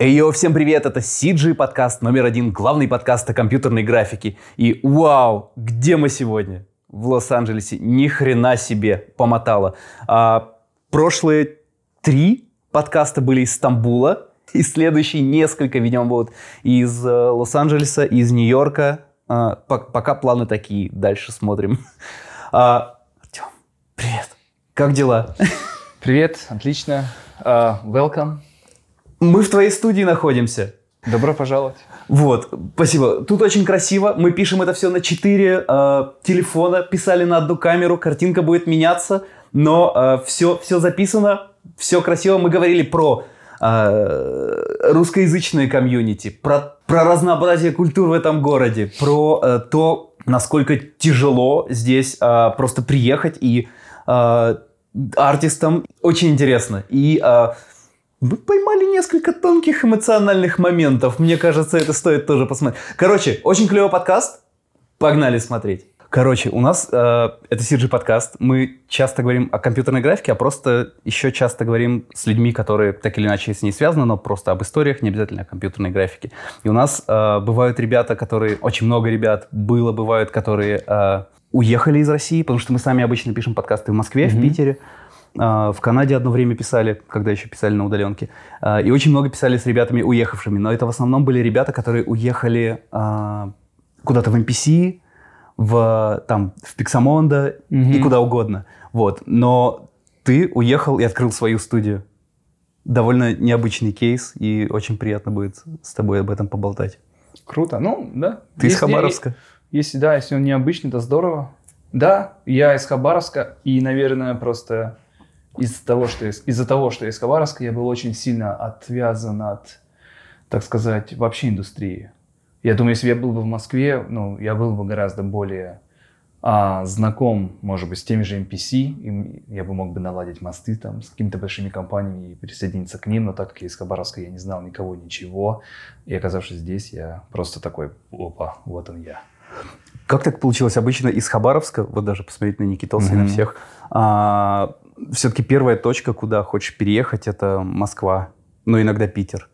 Йо, всем привет, это CG подкаст номер один, главный подкаст о компьютерной графике. И вау, где мы сегодня? В Лос-Анджелесе. Ни хрена себе помотало. А, прошлые три подкаста были из Стамбула, и следующие несколько, видимо, будут из э, Лос-Анджелеса, из Нью-Йорка. А, пока планы такие, дальше смотрим. А, Артем, привет. Как дела? Привет, отлично. Uh, welcome. Мы в твоей студии находимся. Добро пожаловать. Вот, спасибо. Тут очень красиво. Мы пишем это все на 4 э, телефона, писали на одну камеру, картинка будет меняться, но э, все, все записано, все красиво. Мы говорили про э, русскоязычное комьюнити, про, про разнообразие культур в этом городе, про э, то, насколько тяжело здесь э, просто приехать и э, артистам очень интересно. И э, вы поймали несколько тонких эмоциональных моментов. Мне кажется, это стоит тоже посмотреть. Короче, очень клевый подкаст. Погнали смотреть. Короче, у нас э, это CG подкаст. Мы часто говорим о компьютерной графике, а просто еще часто говорим с людьми, которые так или иначе с ней связаны, но просто об историях, не обязательно о компьютерной графике. И у нас э, бывают ребята, которые, очень много ребят было, бывают, которые э, уехали из России, потому что мы сами обычно пишем подкасты в Москве, mm-hmm. в Питере. А, в Канаде одно время писали, когда еще писали на удаленке. А, и очень много писали с ребятами уехавшими. Но это в основном были ребята, которые уехали а, куда-то в NPC, в, там, в Pixamondo mm-hmm. и куда угодно. Вот. Но ты уехал и открыл свою студию. Довольно необычный кейс, и очень приятно будет с тобой об этом поболтать. Круто. Ну, да. Ты если, из Хабаровска? Если, да, если он необычный, то здорово. Да, я из Хабаровска, и, наверное, просто из-за того, что из-за того, что я из Хабаровска, я был очень сильно отвязан от, так сказать, вообще индустрии. Я думаю, если бы я был бы в Москве, ну, я был бы гораздо более а, знаком, может быть, с теми же NPC, и я бы мог бы наладить мосты там с какими-то большими компаниями и присоединиться к ним, но так как я из Хабаровска, я не знал никого, ничего, и оказавшись здесь, я просто такой, опа, вот он я. Как так получилось? Обычно из Хабаровска, вот даже посмотреть на Никитоса mm-hmm. и на всех, а, все-таки первая точка, куда хочешь переехать, это Москва, но иногда Питер.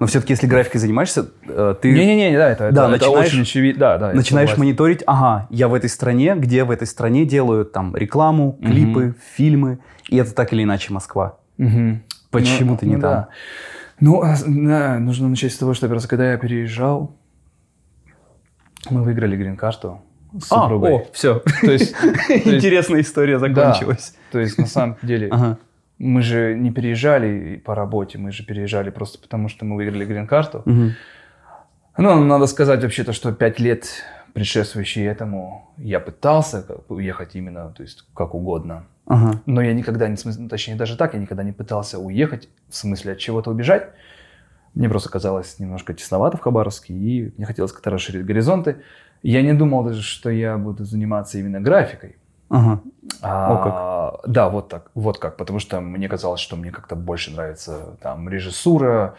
Но все-таки, если графикой занимаешься, э, ты... Не-не-не, да, это, да, это, начинаешь, очень очевидно. Да, да, начинаешь мониторить, ага, я в этой стране, где в этой стране делают там рекламу, клипы, угу. фильмы, и это так или иначе Москва. Угу. Почему ну, ты не ну, там? Да. Ну, а, да, нужно начать с того, что когда я переезжал, мы выиграли грин-карту с супругой. А, о, все. То есть, Интересная история закончилась. то есть, на самом деле, мы же не переезжали по работе, мы же переезжали просто потому, что мы выиграли грин-карту. Ну, надо сказать вообще-то, что пять лет предшествующие этому я пытался уехать именно, то есть как угодно. Ага. Но я никогда не, точнее даже так, я никогда не пытался уехать, в смысле от чего-то убежать. Мне просто казалось немножко тесновато в Хабаровске, и мне хотелось как-то расширить горизонты. Я не думал даже, что я буду заниматься именно графикой. Ага. А, О, как. Да, вот так, вот как, потому что мне казалось, что мне как-то больше нравится там режиссура.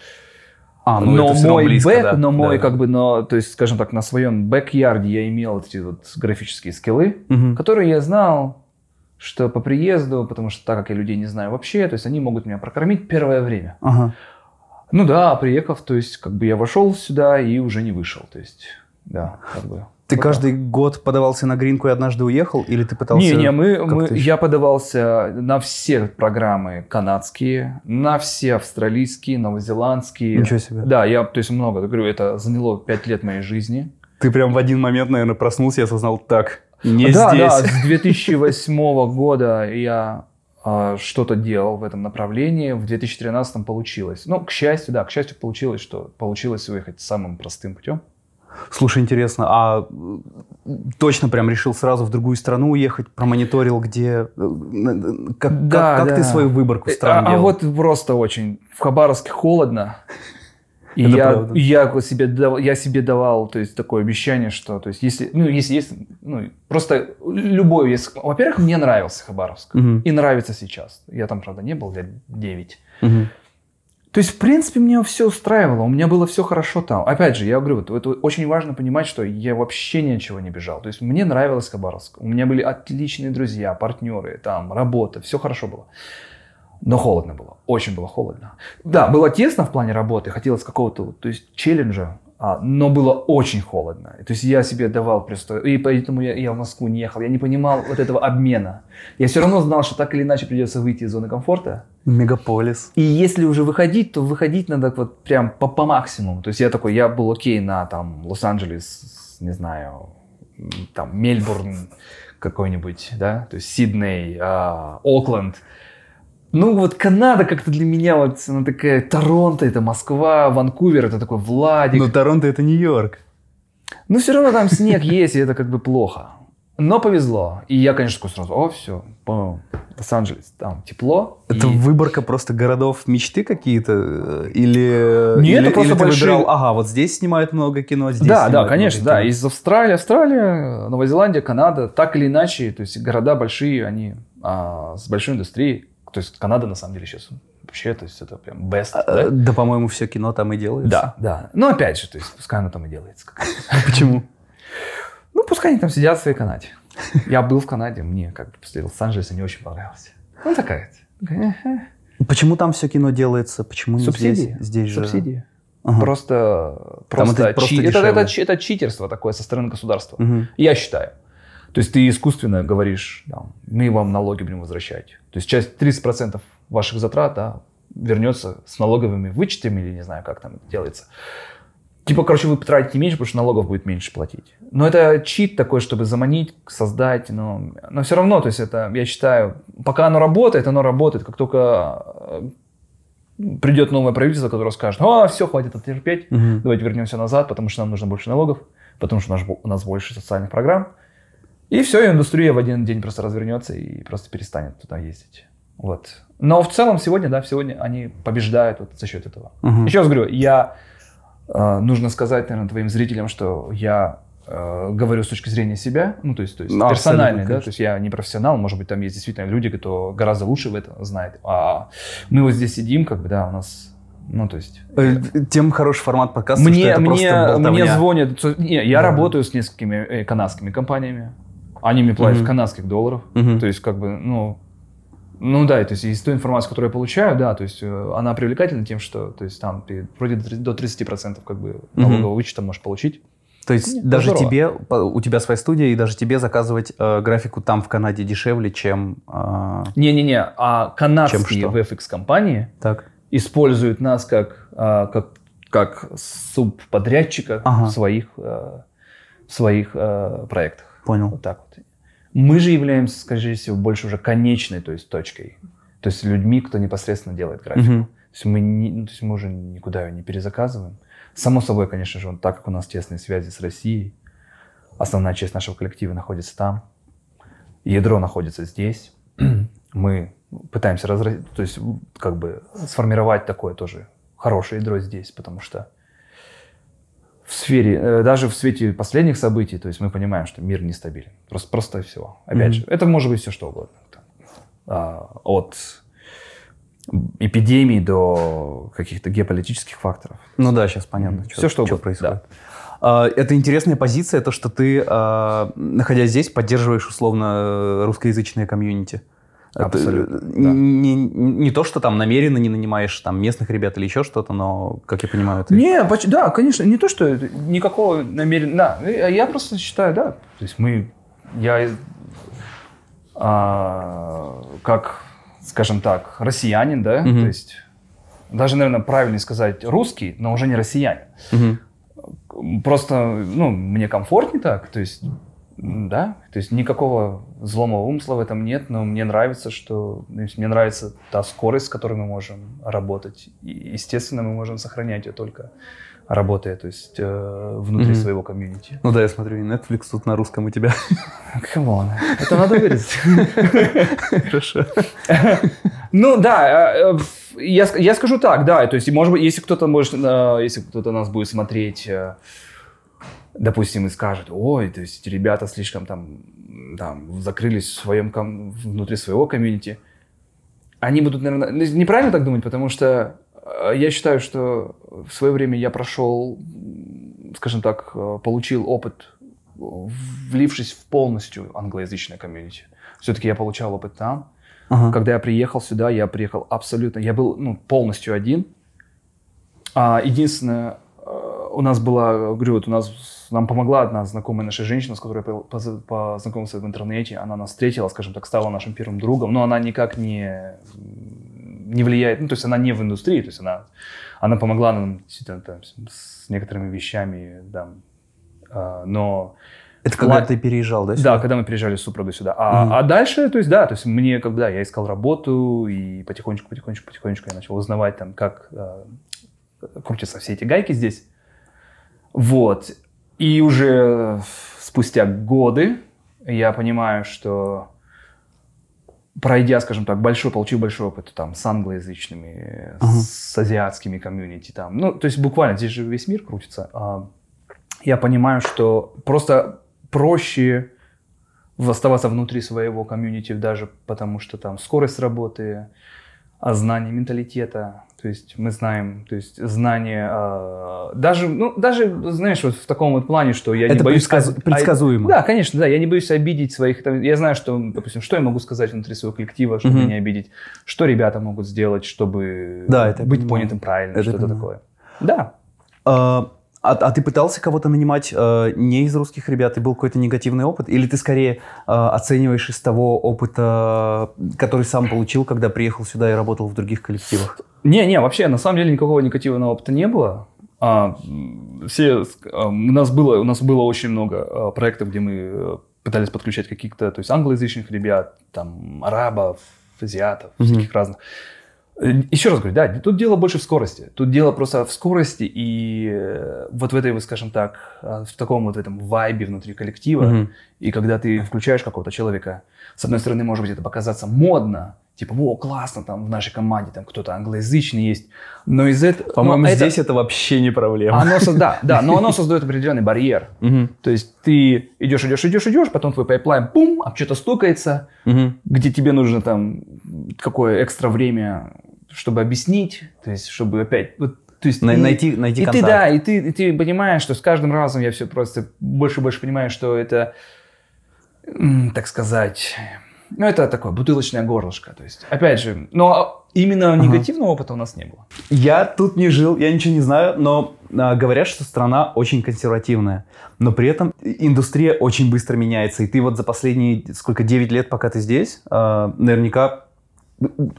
А, ну но это мой близко, бэк, да. но мой да, как да. бы, но, то есть, скажем так, на своем бэк-ярде я имел эти вот графические скиллы, угу. которые я знал, что по приезду, потому что так как я людей не знаю вообще, то есть они могут меня прокормить первое время. Ага. Ну да, приехав, то есть как бы я вошел сюда и уже не вышел, то есть да, как бы. Ты вот каждый так. год подавался на гринку и однажды уехал, или ты пытался? Не, не, мы, мы я подавался на все программы канадские, на все австралийские, новозеландские. Ничего себе. Да, я, то есть много, я говорю, это заняло пять лет моей жизни. Ты прям в один момент, наверное, проснулся и осознал, так, не да, здесь. Да, с 2008 года я а, что-то делал в этом направлении. В 2013 получилось. Ну, к счастью, да, к счастью получилось, что получилось выехать самым простым путем. Слушай, интересно, а точно прям решил сразу в другую страну уехать, промониторил, где... Э, как, да, как, как да. ты свою выборку э, стран а, делал? А вот просто очень. В Хабаровске холодно. И я, я, себе давал, я себе давал, то есть, такое обещание, что, то есть, если, ну, если есть, ну, просто любой, если, во-первых, мне нравился Хабаровск, угу. и нравится сейчас. Я там, правда, не был лет 9. Угу. То есть, в принципе, меня все устраивало, у меня было все хорошо там. Опять же, я говорю, вот, это очень важно понимать, что я вообще ни от чего не бежал. То есть, мне нравилось Хабаровск. У меня были отличные друзья, партнеры, там, работа, все хорошо было. Но холодно было, очень было холодно. Да, было тесно в плане работы, хотелось какого-то, то есть челленджа, но было очень холодно. То есть я себе давал просто... И поэтому я, я в Москву не ехал. Я не понимал вот этого обмена. Я все равно знал, что так или иначе придется выйти из зоны комфорта. Мегаполис. И если уже выходить, то выходить надо вот прям по, по максимуму. То есть я такой, я был окей на там Лос-Анджелес, не знаю, там Мельбурн какой-нибудь, да, то есть Сидней, э, Окленд. Ну вот Канада как-то для меня вот она такая, Торонто это Москва, Ванкувер это такой Владик. Но Торонто это Нью-Йорк. Ну все равно там снег есть, и это как бы плохо. Но повезло. И я, конечно, такой сразу, о, все, Лос-Анджелес, там тепло. Это и... выборка просто городов мечты какие-то? э, Или, Нет, или, это просто или ты большие- выбирал, ага, вот здесь снимают много кино, здесь Да, да, конечно, да. кино». Из Австралии, Австралия, Новая Зеландия, Канада, так или иначе, то есть города большие, они а, с большой индустрией. То есть Канада на самом деле сейчас вообще, то есть это прям best. А, да? Да, по-моему, все кино там и делается. Да, да. Но опять же, то есть пускай оно там и делается. как- Почему? Ну, пускай они там сидят в своей Канаде. Я был в Канаде, мне как бы после Лос-Анджелеса не очень понравилось. Ну, такая. Почему там все кино делается? Почему не Субсидии. здесь? Здесь же... Субсидии. Ага. Просто, просто, это просто чи- это, это, это читерство такое со стороны государства. Мгм. Я считаю. То есть ты искусственно говоришь, там, мы вам налоги будем возвращать. То есть часть 30% ваших затрат да, вернется с налоговыми вычетами или не знаю, как там это делается. Типа, короче, вы потратите меньше, потому что налогов будет меньше платить. Но это чит такой, чтобы заманить, создать, но, но все равно, то есть это, я считаю, пока оно работает, оно работает. Как только э, придет новое правительство, которое скажет, а, все, хватит терпеть, Мгм. давайте вернемся назад, потому что нам нужно больше налогов, потому что у нас, у нас больше социальных программ. И все, и индустрия в один день просто развернется и просто перестанет туда ездить. Вот. Но в целом сегодня, да, сегодня они побеждают вот за счет этого. Мгм. Еще раз говорю, я, э, нужно сказать, наверное, твоим зрителям, что я э, говорю с точки зрения себя, ну, то есть, то есть Ну, персональный, да, то есть я не профессионал, может быть, там есть действительно люди, кто гораздо лучше в этом знает, а мы вот здесь сидим, как бы, да, у нас, ну, то есть... Э, Тем хороший формат подкаста, что Мне, это мне, просто мне звонят, что- не, я Да. работаю с несколькими э, канадскими компаниями, они мне платят Мгм. в канадских долларах, Мгм. то есть, как бы, ну, ну да, то есть из той информации, которую я получаю, да, то есть э, она привлекательна тем, что, то есть там ты вроде до 30 до 30% как бы налогового вычета можешь получить. То есть Нет, даже здорово. тебе, у тебя своя студия, и даже тебе заказывать э, графику там в Канаде дешевле, чем... э, Не-не-не, а канадские? VFX-компании используют нас как, а, как, как субподрядчика Ага. в своих, э, в своих э, проектах. Понял. Вот так вот. Мы же являемся, скорее всего, больше уже конечной, то есть точкой. То есть людьми, кто непосредственно делает графику. Мгм. То, есть мы не, ну, то есть мы уже никуда ее не перезаказываем. Само собой, конечно же, он, так как у нас тесные связи с Россией, основная часть нашего коллектива находится там, ядро находится здесь, мы пытаемся разра- то есть как бы сформировать такое тоже хорошее ядро здесь, потому что в сфере, э, даже в свете последних событий, то есть мы понимаем, что мир нестабилен. Просто, просто всего. Опять Мгм. же, это может быть все что угодно. Там, а, от эпидемий до каких-то геополитических факторов. Ну да, сейчас понятно, Мгм. что, Всё, что что угодно, происходит. А, Это интересная позиция, то, что ты, а, находясь здесь, поддерживаешь условно э, русскоязычное комьюнити. Это, Абсолютно, э, да. Не, не то, что там намеренно не нанимаешь там местных ребят или еще что-то, но, как я понимаю, ты... Не, поч- да, конечно, не то, что это никакого намерения. Да, я я просто считаю, да. То есть мы, я а, как, скажем так, россиянин, да, Мгм. то есть даже, наверное, правильнее сказать русский, но уже не россиянин. Мгм. Просто, ну, мне комфортнее так, то есть, да, то есть никакого злого умысла в этом нет, но мне нравится, что, мне нравится та скорость, с которой мы можем работать. И, естественно, мы можем сохранять ее только работая, то есть э, внутри Мгм. своего комьюнити. Ну да, я смотрю, и Netflix тут на русском у тебя. Come on, это надо вырезать. Хорошо. Ну да, э, э, я, ск- я скажу так, да, то есть, может быть, если кто-то может, э, если кто-то нас будет смотреть, допустим, и скажет, ой, то есть эти ребята слишком там, там закрылись в своем ком- внутри своего комьюнити, они будут, наверное, ну, неправильно так думать, потому что э, я считаю, что в свое время я прошел, скажем так, э, получил опыт, влившись в полностью англоязычное комьюнити. Все-таки я получал опыт там, Ага. Когда я приехал сюда, я приехал абсолютно, я был ну, полностью один. А, единственное, у нас была, говорю, вот у нас, нам помогла одна знакомая наша женщина, с которой я познакомился в интернете. Она нас встретила, скажем так, стала нашим первым другом, но она никак не, не влияет, ну, то есть она не в индустрии, то есть она, она помогла нам там, с некоторыми вещами, да, а, но это когда ты переезжал, да? Сюда? Да, когда мы переезжали с супругой сюда. А, mm а дальше, то есть, да, то есть мне, как бы, да, я искал работу, и потихонечку, потихонечку, потихонечку я начал узнавать, там, как э, крутятся все эти гайки здесь. Вот. И уже спустя годы я понимаю, что пройдя, скажем так, большой, получив большой опыт там с англоязычными, uh-huh. с азиатскими комьюнити там, ну, то есть буквально здесь же весь мир крутится, а, я понимаю, что просто проще оставаться внутри своего комьюнити даже потому, что там скорость работы, а знание менталитета, то есть мы знаем, то есть знание, э, даже, ну, даже, знаешь, вот в таком вот плане, что я Это не боюсь... Предсказ... Предсказуемо. Да, конечно, да, я не боюсь обидеть своих... Там, я знаю, что, допустим, что я могу сказать внутри своего коллектива, чтобы mm-hmm. не обидеть, что ребята могут сделать, чтобы да, это быть понятым правильно, что-то такое. Да. Uh... А, а ты пытался кого-то нанимать э, не из русских ребят, и был какой-то негативный опыт? Или ты скорее э, оцениваешь из того опыта, который сам получил, когда приехал сюда и работал в других коллективах? Не-не, вообще, на самом деле никакого негативного опыта не было. А, все, а, у, нас было, у нас было очень много а, проектов, где мы э, пытались подключать каких-то, то есть англоязычных ребят, там, арабов, азиатов, mm-hmm. всяких разных. Еще раз говорю, да, тут дело больше в скорости. Тут дело просто в скорости и э, вот в этой, скажем так, э, в таком вот этом вайбе внутри коллектива. Mm-hmm. И когда ты включаешь какого-то человека, с одной стороны, может быть, это показаться модно, типа, о, классно, там в нашей команде там кто-то англоязычный есть, но из этого... По-моему, здесь это, это вообще не проблема. Оно, да, да, но оно создает определенный барьер. Mm-hmm. То есть ты идешь, идешь, идешь, идешь, потом твой pipeline, бум, об что-то стукается, mm-hmm. где тебе нужно там какое экстра время чтобы объяснить, то есть чтобы опять вот то есть и, найти, найти и контакт. ты, да, и ты, и ты понимаешь, что с каждым разом я все просто больше и больше понимаю, что это, так сказать, ну, это такое бутылочное горлышко. То есть, опять же, но именно ага. негативного опыта у нас не было. Я тут не жил, я ничего не знаю, но а, говорят, что страна очень консервативная. Но при этом индустрия очень быстро меняется. И ты вот за последние, сколько, 9 лет, пока ты здесь, а, наверняка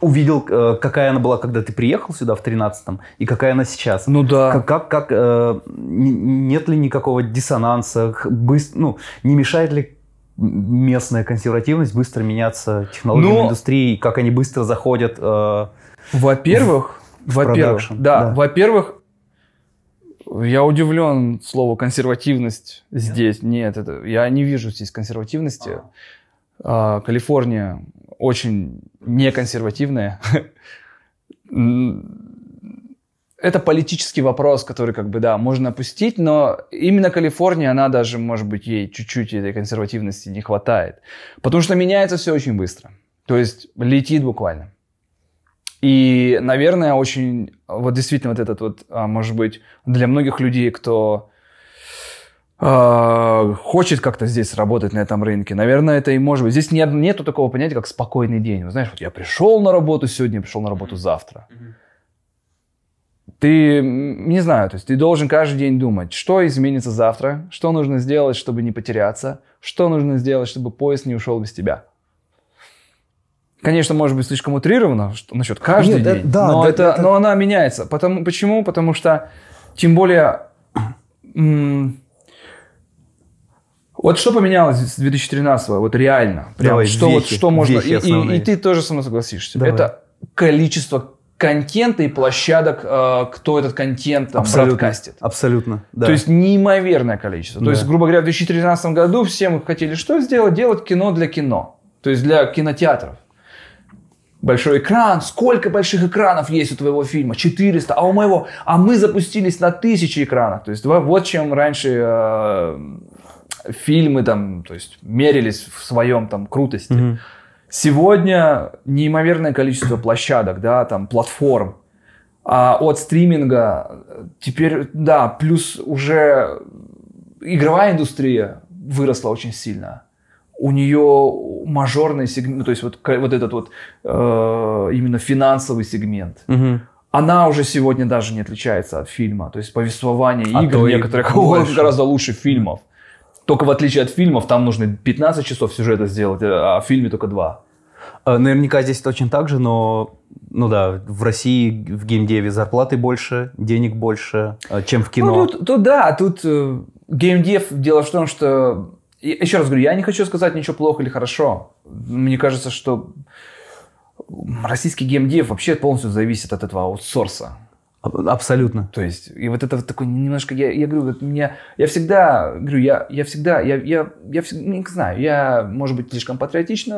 увидел, э, какая она была, когда ты приехал сюда в 13-м, и какая она сейчас. Ну да. Как, как, как э, нет ли никакого диссонанса, быстро, ну, не мешает ли местная консервативность быстро меняться технологиями Но... индустрии, как они быстро заходят э, Во-первых, во-первых, да, да. во-первых, я удивлен слову консервативность здесь. Нет, это я не вижу здесь консервативности. А, Калифорния очень неконсервативная. Это политический вопрос, который, как бы, да, можно опустить, но именно Калифорния, она даже, может быть, ей чуть-чуть этой консервативности не хватает. Потому что меняется все очень быстро. То есть летит буквально. И, наверное, очень, вот действительно вот этот вот, а, может быть, для многих людей, кто э, хочет как-то здесь работать на этом рынке, наверное, это и может быть. Здесь нет, нету такого понятия, как спокойный день. Вы знаешь, вот я пришел на работу сегодня, пришел на работу завтра. Ты, не знаю, то есть ты должен каждый день думать, что изменится завтра, что нужно сделать, чтобы не потеряться, что нужно сделать, чтобы поезд не ушел без тебя. Конечно, может быть слишком утрировано что, насчет каждый Нет, день, да, но, да, это, это... но она меняется. Потому, почему? Потому что, тем более, вот что поменялось с 2013 вот реально? Прям Давай, что, вехи, вот, что можно... И, и, и ты тоже со мной согласишься. Давай. Это количество контента и площадок, э, кто этот контент там, абсолютно, бродкастит. Абсолютно, да. То есть неимоверное количество. Да. То есть, грубо говоря, в 2013 году все мы хотели что сделать? Делать кино для кино. То есть для кинотеатров. Большой экран. Сколько больших экранов есть у твоего фильма? 400. А у моего? А мы запустились на тысячи экранов. То есть вот чем раньше э, фильмы там, то есть мерились в своем там крутости. Mm-hmm. Сегодня неимоверное количество площадок, да, там платформ. А от стриминга теперь, да, плюс уже игровая индустрия выросла очень сильно. у нее мажорный сегмент, ну, то есть вот, вот этот вот э, именно финансовый сегмент. Угу. Она уже сегодня даже не отличается от фильма. То есть повествование а игр некоторых гораздо лучше фильмов. Только в отличие от фильмов, там нужно 15 часов сюжета сделать, а в фильме только 2. Э, наверняка здесь точно так же, но ну да, в России в геймдеве зарплаты больше, денег больше, э, чем в кино. Ну, тут, тут да, тут э, геймдев, дело в том, что... Еще раз говорю, я не хочу сказать ничего плохо или хорошо. Мне кажется, что российский геймдев вообще полностью зависит от этого аутсорса. Абсолютно. То есть, и вот это вот такой немножко, я, я говорю, вот меня, я всегда, говорю, я, я всегда, я, я, я всегда, не знаю, я, может быть, слишком патриотично,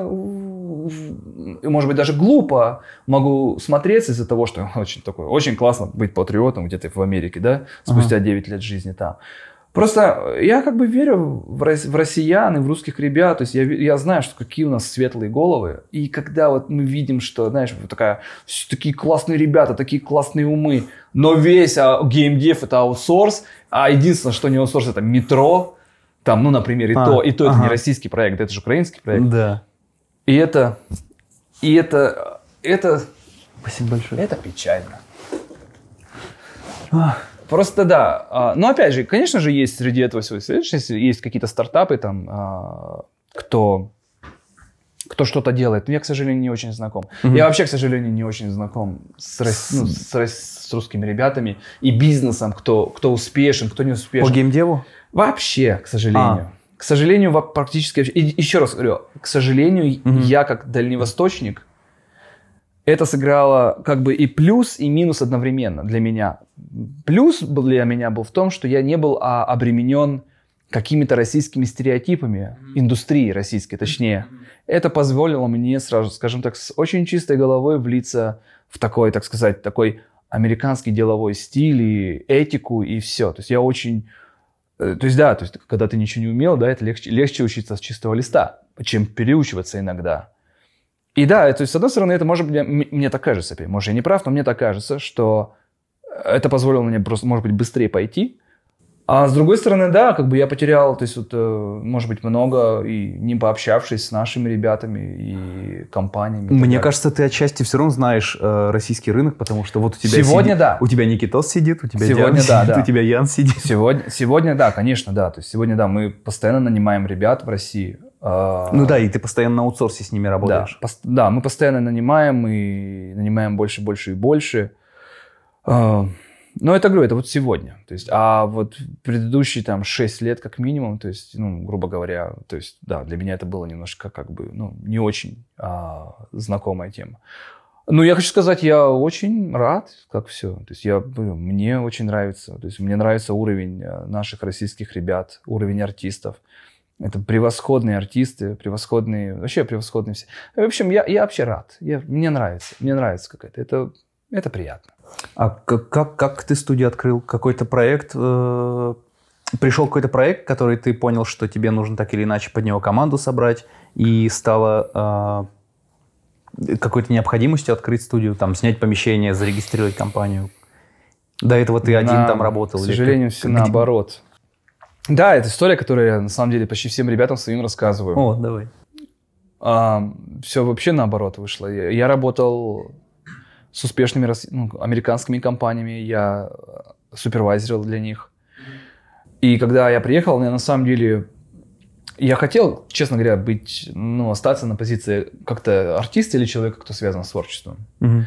и, может быть, даже глупо могу смотреться из-за того, что очень такой, очень классно быть патриотом где-то в Америке, да, спустя ага. 9 лет жизни там. Просто я как бы верю в, в россиян и в русских ребят. То есть я, я знаю, что какие у нас светлые головы. И когда вот мы видим, что, знаешь, вот такая, такие классные ребята, такие классные умы, но весь а, геймдев это аутсорс, а единственное, что не аутсорс, это метро. Там, ну, например, и а, то, и то ага. это не российский проект, это же украинский проект. Да. И это, и это, это... Спасибо большое. Это печально. Ах. Просто да. А, но опять же, конечно же, есть среди этого всего, есть какие-то стартапы, там, а, кто кто что-то делает. Я, к сожалению, не очень знаком. Mm-hmm. Я вообще, к сожалению, не очень знаком с, ну, с, с русскими ребятами и бизнесом, кто, кто успешен, кто не успешен. По геймдеву? Вообще, к сожалению. А. К сожалению, практически... И еще раз говорю, к сожалению, mm-hmm. я как дальневосточник, это сыграло как бы и плюс, и минус одновременно для меня. Плюс для меня был в том, что я не был а, обременен какими-то российскими стереотипами, индустрии российской точнее. Это позволило мне сразу, скажем так, с очень чистой головой влиться в такой, так сказать, такой американский деловой стиль и этику и все. То есть я очень... Э, то есть да, то есть когда ты ничего не умел, да, это легче, легче учиться с чистого листа, чем переучиваться иногда. И да, то есть, с одной стороны, это может быть, мне, мне так кажется, может, я не прав, но мне так кажется, что это позволило мне просто, может быть, быстрее пойти. А с другой стороны, да, как бы я потерял, то есть, вот, э, может быть, много, и не пообщавшись с нашими ребятами и компаниями. И Мне кажется, ты отчасти все равно знаешь э, российский рынок, потому что вот у тебя Сегодня сидит, да. У тебя Никитос сидит, у тебя сегодня, Диан да, сидит, да. у тебя Ян сидит. Сегодня, сегодня да, конечно, да. То есть сегодня да, мы постоянно нанимаем ребят в России. А, ну да, и ты постоянно на аутсорсе с ними работаешь. Да, да мы постоянно нанимаем и нанимаем больше, больше и больше. А, но это, говорю, это вот сегодня. То есть, а вот предыдущие там 6 лет как минимум, то есть, ну, грубо говоря, то есть, да, для меня это было немножко как бы, ну, не очень а, знакомая тема. Ну, я хочу сказать, я очень рад, как все. То есть, я, мне очень нравится. То есть, мне нравится уровень э, наших российских ребят, уровень артистов. Это превосходные артисты, превосходные, вообще превосходные все. В общем, я, я вообще рад. Я, мне нравится, мне нравится какая-то. Это, это приятно. А как, как, как ты студию открыл? Какой-то проект? Э, пришел какой-то проект, который ты понял, что тебе нужно так или иначе под него команду собрать, и стало э, какой-то необходимостью открыть студию, там, снять помещение, зарегистрировать компанию? До этого ты один на, там работал? К сожалению, все наоборот. Да, это история, которую я на самом деле почти всем ребятам своим рассказываю. О, давай. А, все вообще наоборот вышло. Я, я работал с успешными ну, американскими компаниями, я супервайзерил для них. И когда я приехал, я на самом деле я хотел, честно говоря, быть, ну, остаться на позиции как-то артиста или человека, кто связан с творчеством. Угу.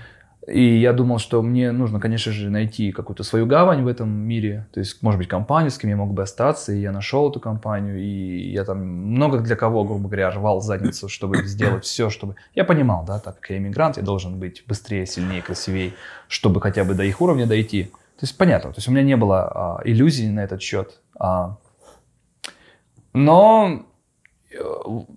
И я думал, что мне нужно, конечно же, найти какую-то свою гавань в этом мире. То есть, может быть, компанию, с кем я мог бы остаться. И я нашел эту компанию. И я там много для кого, грубо говоря, рвал задницу, чтобы сделать все, чтобы... Я понимал, да, так как я иммигрант, я должен быть быстрее, сильнее, красивее, чтобы хотя бы до их уровня дойти. То есть, понятно. То есть, у меня не было а, иллюзий на этот счет. А... Но э,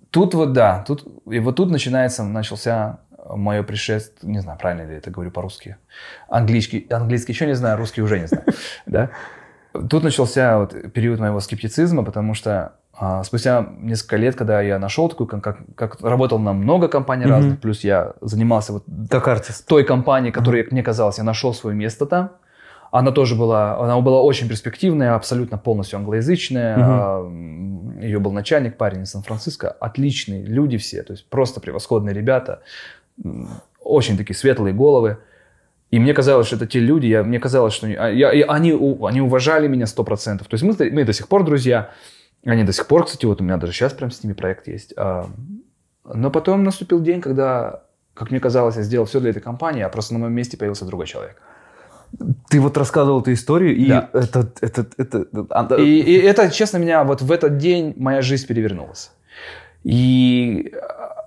тут вот, да, тут, и вот тут начинается, начался мое пришествие, не знаю, правильно ли это говорю по-русски, английский, английский еще не знаю, русский уже не знаю, да. Тут начался вот период моего скептицизма, потому что а, спустя несколько лет, когда я нашел такую, как, как работал на много компаний mm-hmm. разных, плюс я занимался вот как артист. той компанией, которая, mm-hmm. мне казалось, я нашел свое место там. Она тоже была, она была очень перспективная, абсолютно полностью англоязычная. Mm-hmm. ее был начальник, парень из Сан-Франциско, отличные люди все, то есть просто превосходные ребята, очень такие светлые головы. И мне казалось, что это те люди, я, мне казалось, что я, я, они, они уважали меня сто процентов. То есть мы, мы до сих пор друзья, они до сих пор, кстати, вот у меня даже сейчас прям с ними проект есть. А, но потом наступил день, когда, как мне казалось, я сделал все для этой компании, а просто на моем месте появился другой человек. Ты вот рассказывал эту историю, и Да. это, это, это, а, И, и это, честно, меня вот в этот день моя жизнь перевернулась. И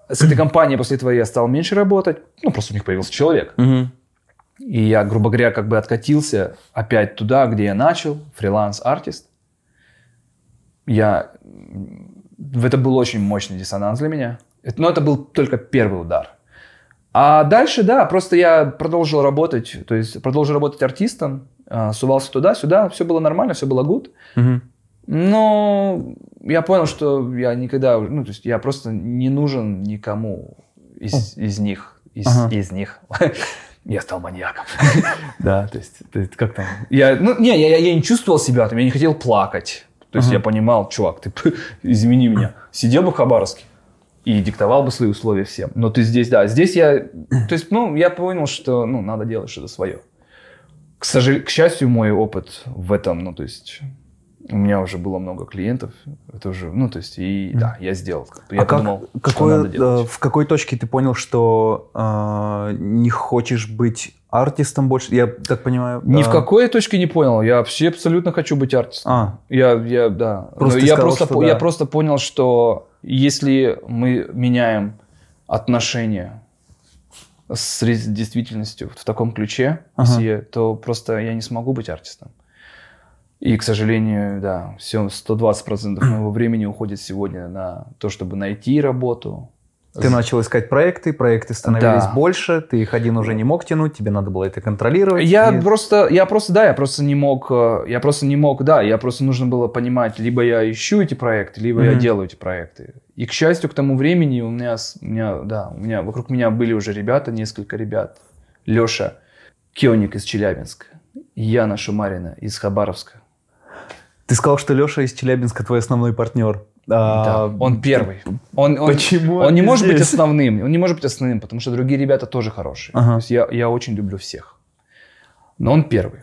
с этой компанией после этого я стал меньше работать. Ну, просто у них появился человек. Мгм. И я, грубо говоря, как бы откатился опять туда, где я начал, фриланс-артист. Я... Это был очень мощный диссонанс для меня. Но это был только первый удар. А дальше, да, просто я продолжил работать, то есть продолжил работать артистом, а, сувался туда-сюда, все было нормально, все было good. Мгм. Но я понял, что я никогда, ну, то есть я просто не нужен никому из, из них, из, Ага. из них. Я стал маньяком. Да, то есть, как там? Я, ну, не, я, я- не чувствовал себя там, я не хотел плакать. То есть я понимал, чувак, ты извини меня, сидел бы в Хабаровске и диктовал бы свои условия всем. Но ты здесь, да, здесь я, то есть, ну, я понял, что, ну, надо делать что-то свое. К, сожал- к счастью, мой опыт в этом, ну, то есть, у меня уже было много клиентов, это уже, ну, то есть, и да, я сделал. Я а как- подумал, что какое, надо делать. э, в какой точке ты понял, что э, не хочешь быть артистом больше? Я так понимаю. Ни в э, какой точке не понял. Я вообще абсолютно хочу быть артистом. А, Я, я, да. Просто я, сказал, просто, что да. я просто понял, что если мы меняем отношения с действительностью в таком ключе, Ага. все, то просто я не смогу быть артистом. И, к сожалению, да, все 120% моего времени уходит сегодня на то, чтобы найти работу. ты начал искать проекты, проекты становились Да. больше, ты их один уже не мог тянуть, тебе надо было это контролировать. Я и- просто, я просто, да, я просто не мог, э, я просто не мог, да, я просто нужно было понимать, либо я ищу эти проекты, либо я Мгм. делаю эти проекты. И, к счастью, к тому времени у меня, у меня, да, у меня, вокруг меня были уже ребята, несколько ребят. Леша Кионик из Челябинска, Яна Шумарина из Хабаровска. Ты сказал, что Леша из Челябинска твой основной партнер. Да, А, он первый. Он, он, Почему Он не они может быть здесь? основным. Он не может быть основным, потому что другие ребята тоже хорошие. Ага. То есть я, я очень люблю всех. Но он первый.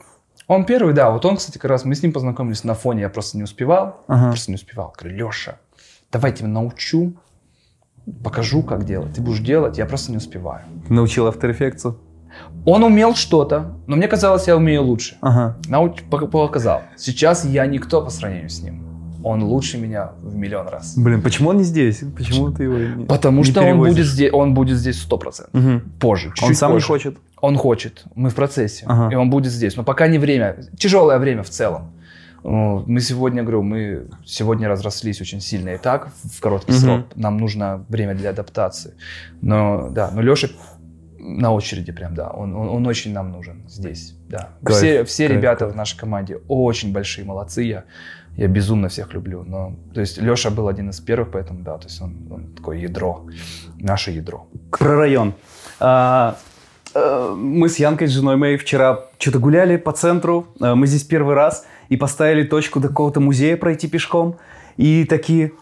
Он первый, да. Вот он, кстати, как раз мы с ним познакомились на фоне. Я просто не успевал. Ага. Просто не успевал. Говорю, Леша, давай я тебя научу, покажу, как делать. Ты будешь делать, я просто не успеваю. Научил After Effects. Он умел что-то, но мне казалось, я умею лучше. Ага. Науч пок- показал. Сейчас я никто по сравнению с ним. Он лучше меня в миллион раз. Блин, почему он не здесь? Почему ты его не Потому не что он будет здесь, он будет здесь сто процентов. Мгм. Позже, чуть-чуть Он сам не позже. хочет. Он хочет. Мы в процессе. Ага. И он будет здесь. Но пока не время. Тяжелое время в целом. Ну, Мы сегодня, говорю, мы сегодня разрослись очень сильно и так в короткий Мгм. срок. Нам нужно время для адаптации. Но да, но Леша на очереди прям, да. Он, он, он очень нам нужен здесь. Да. Кайф, все все кайф, ребята кайф. в нашей команде очень большие молодцы. Я, я безумно всех люблю. Но, то есть Леша был один из первых, поэтому да, то есть он, он такое ядро. Наше ядро. Про район. А, э, мы с Янкой, с женой моей, вчера что-то гуляли по центру. Э, Мы здесь первый раз и поставили точку до какого-то музея пройти пешком. И такие, «А,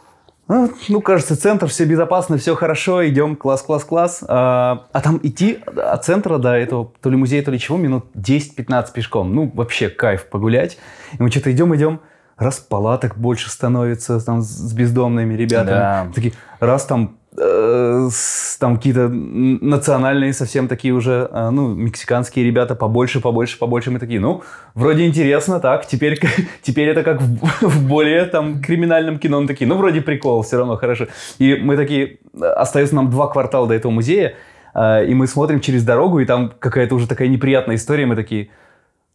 ну, кажется, центр, все безопасно, все хорошо, идем, класс, класс, класс. А, а там идти от центра до этого, то ли музея, то ли чего, минут 10-15 пешком. Ну, вообще кайф погулять. И мы что-то идем, идем, раз палаток больше становится там с- бездомными ребятами. Да. Такие, раз там там какие-то национальные совсем такие уже, э, ну, мексиканские ребята побольше, побольше, побольше. Мы такие, ну, вроде интересно, так, теперь, теперь это как в, в более там криминальном кино. Мы такие, ну, вроде прикол, все равно хорошо. И мы такие, э, остается нам два квартала до этого музея, э, и мы смотрим через дорогу, и там какая-то уже такая неприятная история, мы такие,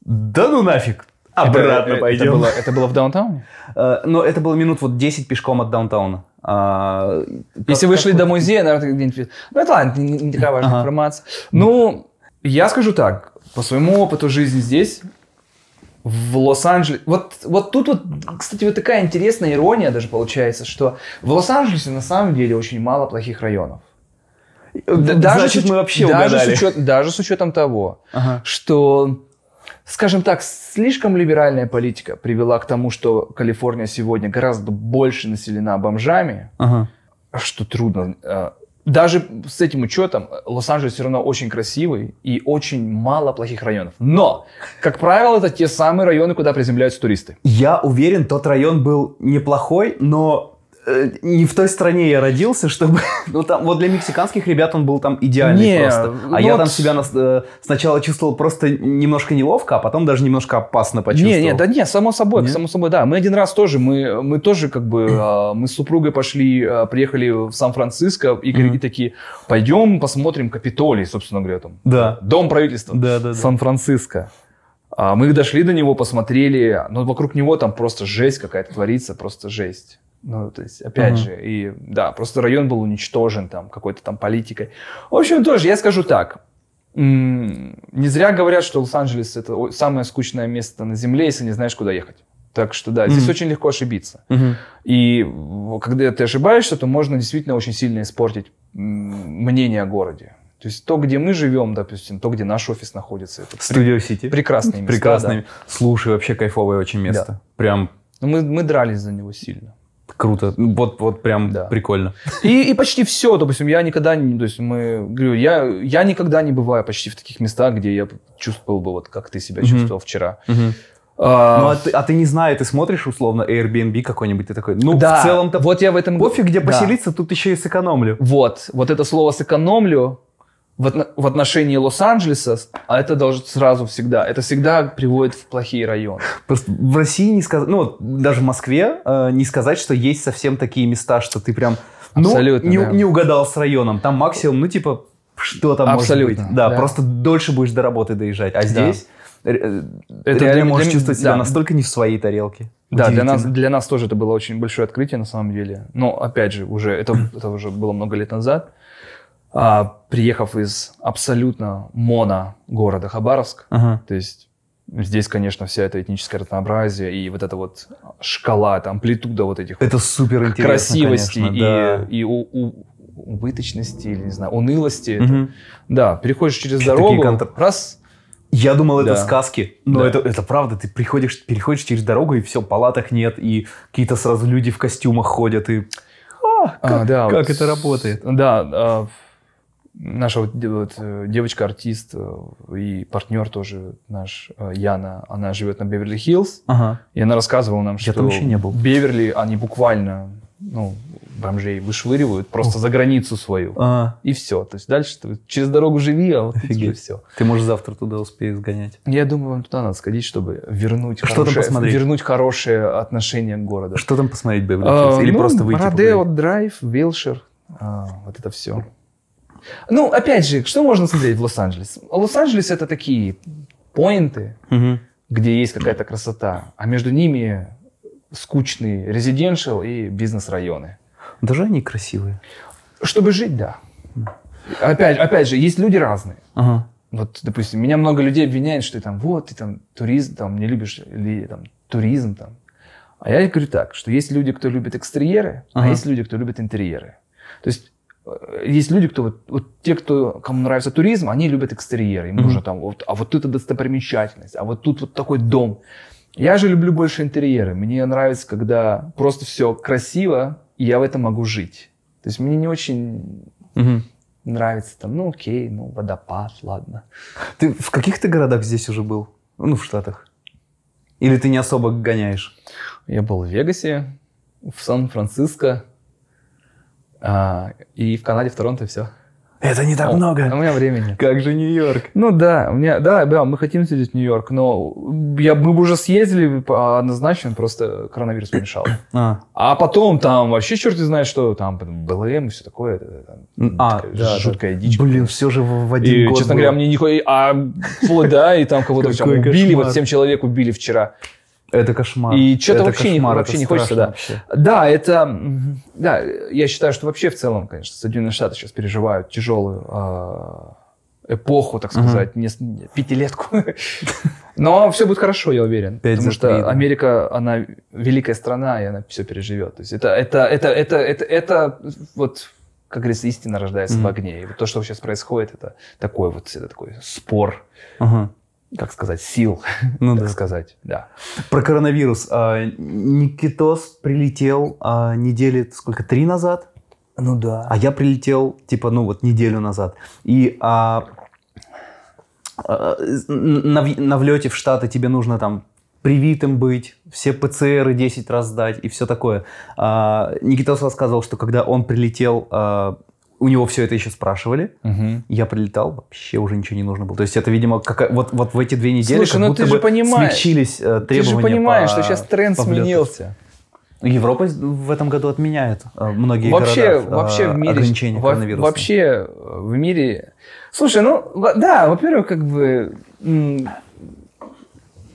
да ну нафиг, обратно это, пойдем. Это было, это было в даунтауне? Э, Но это было минут вот 10 пешком от даунтауна. А, Если как- вы шли как до музея, наверное, где-нибудь... Ну, это ладно, не, не такая важная Ага. информация. Ну, я скажу так. По своему опыту жизни здесь, в Лос-Анджелесе... Вот, вот тут вот, кстати, вот такая интересная ирония даже получается, что в Лос-Анджелесе на самом деле очень мало плохих районов. Д- Значит, с мы вообще даже угадали. С учет- даже с учетом того, Ага. что скажем так, слишком либеральная политика привела к тому, что Калифорния сегодня гораздо больше населена бомжами, ага. что трудно. Э, даже с этим учетом Лос-Анджелес все равно очень красивый и очень мало плохих районов. Но, как правило, это те самые районы, куда приземляются туристы. Я уверен, тот район был неплохой, но не в той стране я родился, чтобы... ну, там, вот для мексиканских ребят он был там идеальный не, просто. А ну я вот... там себя на, э, сначала чувствовал просто немножко неловко, а потом даже немножко опасно почувствовал. Не, не, да не, само собой, не? само собой, да. Мы один раз тоже, мы, мы тоже как бы, а, мы с супругой пошли, а, приехали в Сан-Франциско и, mm-hmm. и такие, пойдем посмотрим Капитолий, собственно говоря, там. Да. Дом правительства. Да, да, да. Сан-Франциско. А мы дошли до него, посмотрели, но вокруг него там просто жесть какая-то творится, просто жесть. Ну, то есть, опять uh-huh. же, и да, просто район был уничтожен там какой-то там политикой. В общем, тоже, я скажу так, не зря говорят, что Лос-Анджелес это самое скучное место на Земле, если не знаешь, куда ехать. Так что да, здесь mm-hmm. очень легко ошибиться. Mm-hmm. И когда ты ошибаешься, то можно действительно очень сильно испортить мнение о городе. То есть то, где мы живем, допустим, то, где наш офис находится. Это Студио Сити. Прекрасные места. Прекрасные. Да. Слушай, вообще кайфовое очень место. Да. Прям. Ну, мы, мы дрались за него сильно. Круто. Вот, вот прям да. прикольно. И, и почти все. Допустим, я никогда не... То есть мы... Говорю, я, я никогда не бываю почти в таких местах, где я чувствовал бы, вот как ты себя mm-hmm. чувствовал вчера. Mm-hmm. А, ну, а ты, а ты не знаешь, ты смотришь условно Airbnb какой-нибудь, ты такой, ну, да, в целом-то вот я в этом... пофиг, где да. поселиться, тут еще и сэкономлю. Вот, вот это слово сэкономлю, в, в отношении Лос-Анджелеса, а это должно сразу всегда, это всегда приводит в плохие районы. Просто в России не сказать, ну, даже в Москве э, не сказать, что есть совсем такие места, что ты прям, ну, Абсолютно, не, да. не угадал с районом. Там максимум, ну, типа, что там Абсолютно, может быть. Да, да, просто дольше будешь до работы доезжать. А здесь да. Э, это реально можешь для, чувствовать себя да. настолько не в своей тарелке. Да, для нас, для нас тоже это было очень большое открытие на самом деле. Но, опять же, уже это, это уже было много лет назад приехав из абсолютно моно города Хабаровск, ага. то есть здесь, конечно, вся эта этническое разнообразие и вот эта вот шкала, это амплитуда вот этих это вот супер красивости конечно, и, да. и у, у, убыточности или не знаю унылости. Угу. Это, да, переходишь через Такие дорогу, контр... раз я думал, это да. сказки, но да. это, это правда. Ты приходишь, переходишь через дорогу, и все, палаток нет, и какие-то сразу люди в костюмах ходят, и... А, как, а, да, как вот, это работает? Да, а, наша вот, вот, э, девочка-артист э, и партнер тоже наш, э, Яна, она живет на Беверли-Хиллз. Ага. И она рассказывала нам, что Я там еще не был. Беверли, они буквально ну, бомжей вышвыривают просто О. за границу свою. А. И все. То есть дальше ты через дорогу живи, а вот Офигеть. все. Ты можешь завтра туда успеешь сгонять. Я думаю, вам туда надо сходить, чтобы вернуть, что хорошее, там посмотреть? вернуть хорошее отношение к городу. Что там посмотреть Беверли а, Или ну, просто выйти Родео, Драйв, Вилшир. А, вот это все. Ну, опять же, что можно смотреть в Лос-Анджелесе? Лос-Анджелес это такие поинты, угу. где есть какая-то красота, а между ними скучные резиденциал и бизнес-районы. Даже они красивые. Чтобы жить, да. Опять, опять же, есть люди разные. Ага. Вот, допустим, меня много людей обвиняют, что ты там, вот, ты там туризм, там, не любишь, или там, туризм там. А я говорю так, что есть люди, кто любит экстерьеры, а ага. а есть люди, кто любит интерьеры. То есть есть люди, кто вот, вот те, кто кому нравится туризм, они любят экстерьеры. Им mm-hmm. нужно там вот, а вот это достопримечательность, а вот тут вот такой дом. Я же люблю больше интерьеры. Мне нравится, когда просто все красиво, и я в этом могу жить. То есть мне не очень mm-hmm. нравится там, ну окей, ну водопад, ладно. Ты в каких ты городах здесь уже был? Ну, в Штатах. Или ты не особо гоняешь? Я был в Вегасе, в Сан-Франциско, а, и в Канаде, в Торонто все. Это не так О, много. У меня времени. Как же Нью-Йорк? Ну да, у меня, да, да, мы хотим съездить в Нью-Йорк, но я, мы бы уже съездили однозначно, просто коронавирус помешал. А. а потом там вообще черт знает что, там БЛМ и все такое. Это, там, а, да, жуткая да. дичь. Блин, все же в один и, год честно было. говоря, мне не... А, да, и там кого-то убили, вот 7 человек убили вчера. Это кошмар. И что-то вообще, кошмар, не, вообще не хочется, да. Вообще. Да, это, да, я считаю, что вообще в целом, конечно, Соединенные Штаты сейчас переживают тяжелую э, эпоху, так сказать, uh-huh. не, пятилетку. Но все будет хорошо, я уверен. потому что Америка, она великая страна, и она все переживет. То есть это, это, это, это, это, это вот как говорится, истина рождается mm-hmm. в огне. И вот то, что сейчас происходит, это такой вот это такой спор. Uh-huh. Как сказать, сил, Ну так да. сказать, да. Про коронавирус. А, Никитос прилетел а, недели, сколько, три назад? Ну да. А я прилетел, типа, ну вот неделю назад. И а, а, на, на влете в Штаты тебе нужно там привитым быть, все ПЦРы 10 раз сдать и все такое. А, Никитос рассказывал, что когда он прилетел, а, у него все это еще спрашивали. Мгм. Я прилетал, вообще уже ничего не нужно было. То есть это, видимо, как, вот, вот в эти две недели Слушай, как ну будто ты же бы понимаешь- смягчились э, Ты требования же понимаешь, по- что сейчас тренд по влету. сменился. Европа в этом году отменяет э, многие вообще, города, э, вообще в мире, ограничения во- коронавируса. вообще э, в мире. Слушай, ну да, во-первых, как бы,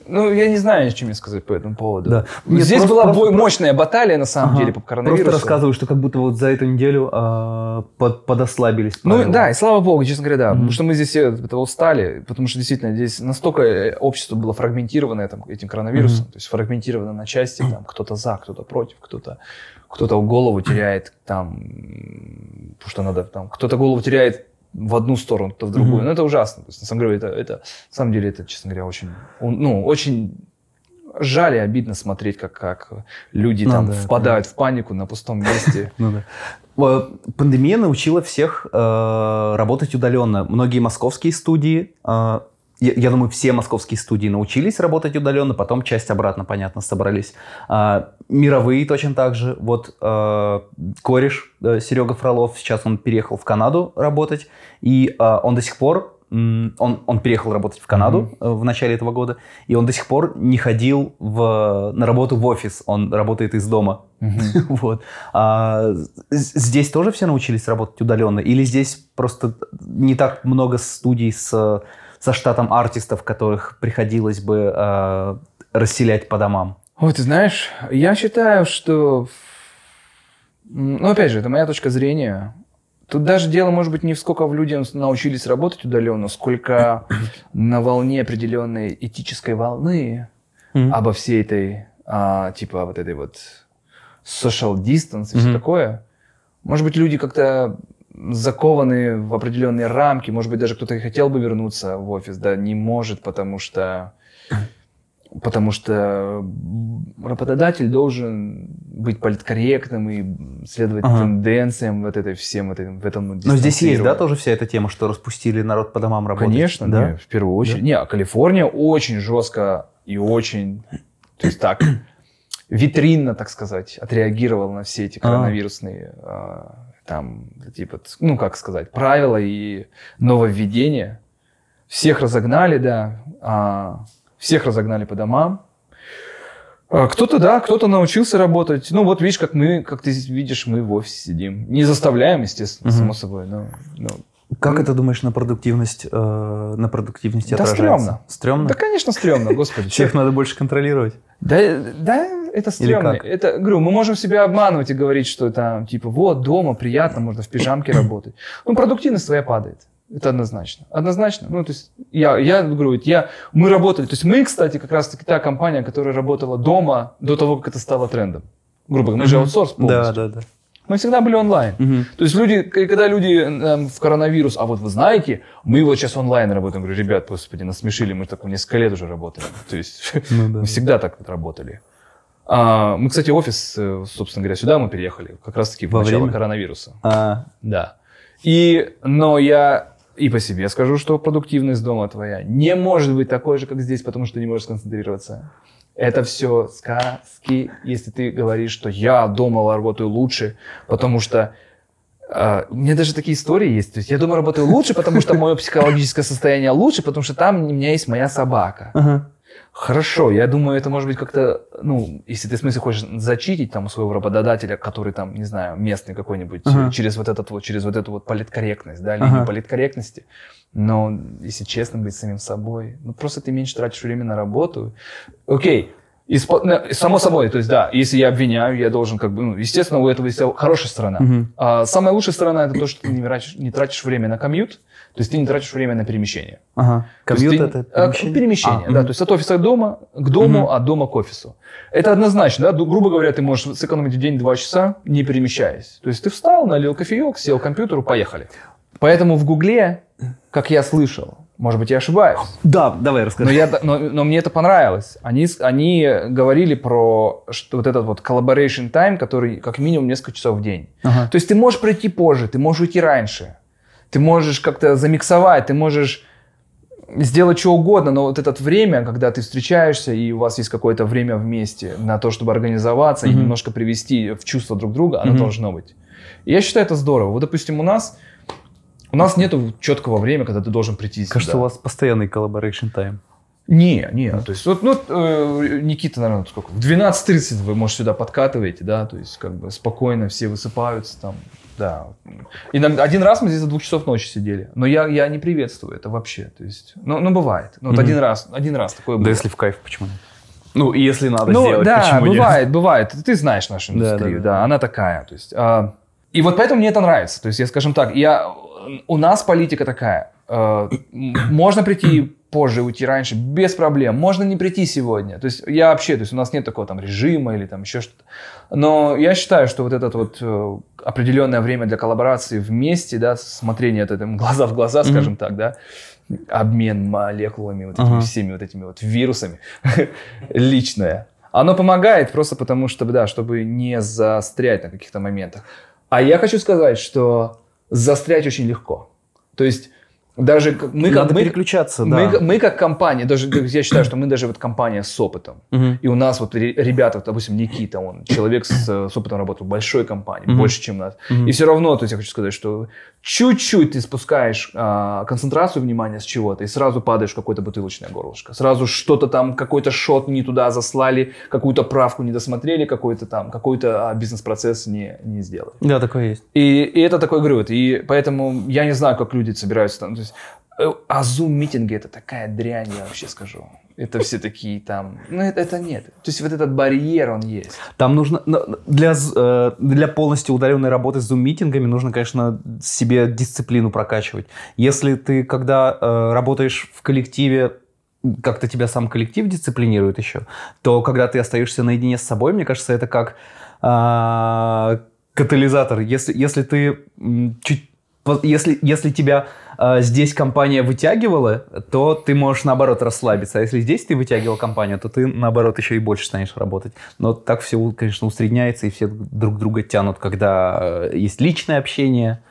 ну я не знаю, что мне сказать по этому поводу. Да. Нет, Здесь просто- была просто- бой- мощная баталия на самом Ага. деле по коронавирусу. Просто рассказываю, что как будто вот за эту неделю э, под- подослабились. Ну правила. да, и слава богу, честно говоря, да. Мгм. Потому что мы здесь от этого устали, потому что действительно здесь настолько э, общество было фрагментировано этим, этим коронавирусом, Мгм. то есть фрагментировано на части, там кто-то за, кто-то против, кто-то кто-то голову теряет там, потому что надо там, кто-то голову теряет в одну сторону, кто-то в другую. Мгм. Ну это ужасно. То есть, на самом деле, это, это, на самом деле, это, честно говоря, очень, ну, очень жаль и обидно смотреть, как, как люди Ну там да, впадают в панику на пустом месте. Ну да. Пандемия научила всех э, работать удаленно. Многие московские студии, э, я, я думаю, все московские студии научились работать удаленно, потом часть обратно, понятно, собрались. А, мировые точно так же. Вот э, кореш э, Серега Фролов, сейчас он переехал в Канаду работать, и э, он до сих пор он, он переехал работать в Канаду э, в начале этого года, и он до сих пор не ходил в, на работу в офис, он работает из дома. Мгм. Вот. А здесь тоже все научились работать удаленно? Или здесь просто не так много студий с, со штатом артистов, которых приходилось бы э, расселять по домам? Ой, ты знаешь, я считаю, что... Ну, опять же, это моя точка зрения. Тут даже дело, может быть, не в сколько люди научились работать удаленно, сколько на волне определенной этической волны Мгм. обо всей этой, а, типа, вот этой вот social distance и все Мгм. такое. Может быть, люди как-то закованы в определенные рамки, может быть, даже кто-то и хотел бы вернуться в офис, да, не может, потому что потому что работодатель должен быть политкорректным и следовать Ага. тенденциям вот этой всем вот этим, в этом Но здесь есть, да, тоже вся эта тема, что распустили народ по домам работать? Конечно, да. не, в первую очередь. Не, а Калифорния очень жестко и очень, то есть так, витринно, так сказать, отреагировала на все эти А. коронавирусные, а, там, типа, ну, как сказать, правила и нововведения. Всех разогнали, да, а, всех разогнали по домам. А, Кто-то, да, кто-то научился работать. Ну, вот видишь, как мы, как ты видишь, мы в офисе сидим. Не заставляем, естественно, Мгм. само собой, но, но Как это думаешь на продуктивность, э, на продуктивности Да отражается? стрёмно. Стрёмно? Да, конечно, стрёмно, господи. Всех надо больше контролировать. Да, да, это стрёмно. Это, говорю, мы можем себя обманывать и говорить, что это, типа, вот, дома приятно, можно в пижамке работать. Ну, продуктивность твоя падает. Это однозначно. Однозначно. Ну, то есть, я, я говорю, я, мы работали, то есть, мы, кстати, как раз-таки та компания, которая работала дома до того, как это стало трендом. Грубо говоря, мы же аутсорс Да, полностью. да, да. Мы всегда были онлайн. Мгм. То есть люди, когда люди эм, в коронавирус, а вот вы знаете, мы вот сейчас онлайн работаем. Говорю, ребят, господи, нас смешили, мы так несколько лет уже работаем. То есть Ну да. мы всегда так вот работали. А, мы, кстати, офис, э, собственно говоря, сюда мы переехали, как раз-таки в Во начало время? коронавируса. А, Да. И, но я и по себе скажу, что продуктивность дома твоя не может быть такой же, как здесь, потому что ты не можешь сконцентрироваться. Это все сказки, если ты говоришь, что я дома работаю лучше, потому что а, у меня даже такие истории есть. То есть я дома работаю лучше, потому что мое психологическое состояние лучше, потому что там у меня есть моя собака. ага. Хорошо, я думаю, это может быть как-то, ну, если ты, в смысле, хочешь зачитить там у своего работодателя, который там, не знаю, местный какой-нибудь, Ага. через вот этот вот, через вот эту вот политкорректность, да, Ага. линию политкорректности. Но если честно быть самим собой, ну, просто ты меньше тратишь время на работу. Окей, испо- само собой, то есть, да, если я обвиняю, я должен как бы, ну, естественно, у этого есть хорошая сторона. Мгм. А самая лучшая сторона это то, что ты не тратишь, не тратишь время на комьют, то есть ты не тратишь время на перемещение. Ага. Комьют ты- это а, перемещение? перемещение, А, да. мгм. То есть от офиса к дому, к дому, Мгм. от дома к офису. Это однозначно, да. Грубо говоря, ты можешь сэкономить в день два часа, не перемещаясь. То есть ты встал, налил кофеек, сел к компьютеру, поехали. Поэтому в Гугле, как я слышал, Может быть, я ошибаюсь. Да, давай расскажи. Но, я, но, но мне это понравилось. Они, они говорили про что вот этот вот collaboration time, который как минимум несколько часов в день. Ага. То есть ты можешь прийти позже, ты можешь уйти раньше. Ты можешь как-то замиксовать, ты можешь сделать что угодно, но вот это время, когда ты встречаешься, и у вас есть какое-то время вместе на то, чтобы организоваться mm-hmm. и немножко привести в чувство друг друга, оно mm-hmm. должно быть. И я считаю это здорово. Вот, допустим, у нас у нас нет четкого времени, когда ты должен прийти Кажется, сюда. у вас постоянный collaboration time. Не, не, то есть вот, ну, э, Никита, наверное, сколько, в 12.30 вы, может, сюда подкатываете, да, то есть как бы спокойно все высыпаются там, да. Иногда, один раз мы здесь до двух часов ночи сидели, но я, я не приветствую это вообще, то есть, ну, ну бывает, ну, вот mm-hmm. один раз, один раз такое было. Да если в кайф, почему нет? Ну, если надо ну, сделать, да, почему бывает, нет? бывает, ты знаешь нашу индустрию, да, да, да. да она такая, то есть, а, и вот поэтому мне это нравится, то есть, я, скажем так, я у нас политика такая. Э, можно прийти позже, уйти раньше, без проблем. Можно не прийти сегодня. То есть я вообще, то есть у нас нет такого там режима или там еще что-то. Но я считаю, что вот это вот э, определенное время для коллаборации вместе, да, смотрение от этого глаза в глаза, скажем mm-hmm. так, да, обмен молекулами, вот этими uh-huh. всеми вот этими вот вирусами, личное. Оно помогает просто потому, что, да, чтобы не застрять на каких-то моментах. А я хочу сказать, что застрять очень легко. То есть даже мы Надо как, мы, переключаться, мы, да. мы как компания, даже я считаю, что мы даже вот компания с опытом. Угу. И у нас вот ребята, допустим, Никита, он человек с, с опытом работы в большой компании, угу. больше, чем нас. Угу. И все равно, то есть я хочу сказать, что чуть-чуть ты спускаешь а, концентрацию внимания с чего-то и сразу падаешь в какое-то бутылочное горлышко. Сразу что-то там, какой-то шот не туда заслали, какую-то правку не досмотрели, какой-то там, какой-то а, бизнес-процесс не, не сделали. Да, такое есть. И, и это такой, говорю, и поэтому я не знаю, как люди собираются там. То есть, э, а Zoom-митинги это такая дрянь, я вообще скажу. Это все такие там... Ну, это, это нет. То есть вот этот барьер, он есть. Там нужно... Для, э, для полностью удаленной работы с Zoom-митингами нужно, конечно, себе дисциплину прокачивать. Если ты, когда э, работаешь в коллективе, как-то тебя сам коллектив дисциплинирует еще, то когда ты остаешься наедине с собой, мне кажется, это как э, катализатор. Если, если ты чуть... Если, если тебя э, здесь компания вытягивала, то ты можешь наоборот расслабиться. А если здесь ты вытягивал компанию, то ты наоборот еще и больше станешь работать. Но так все, конечно, усредняется, и все друг друга тянут, когда э, есть личное общение,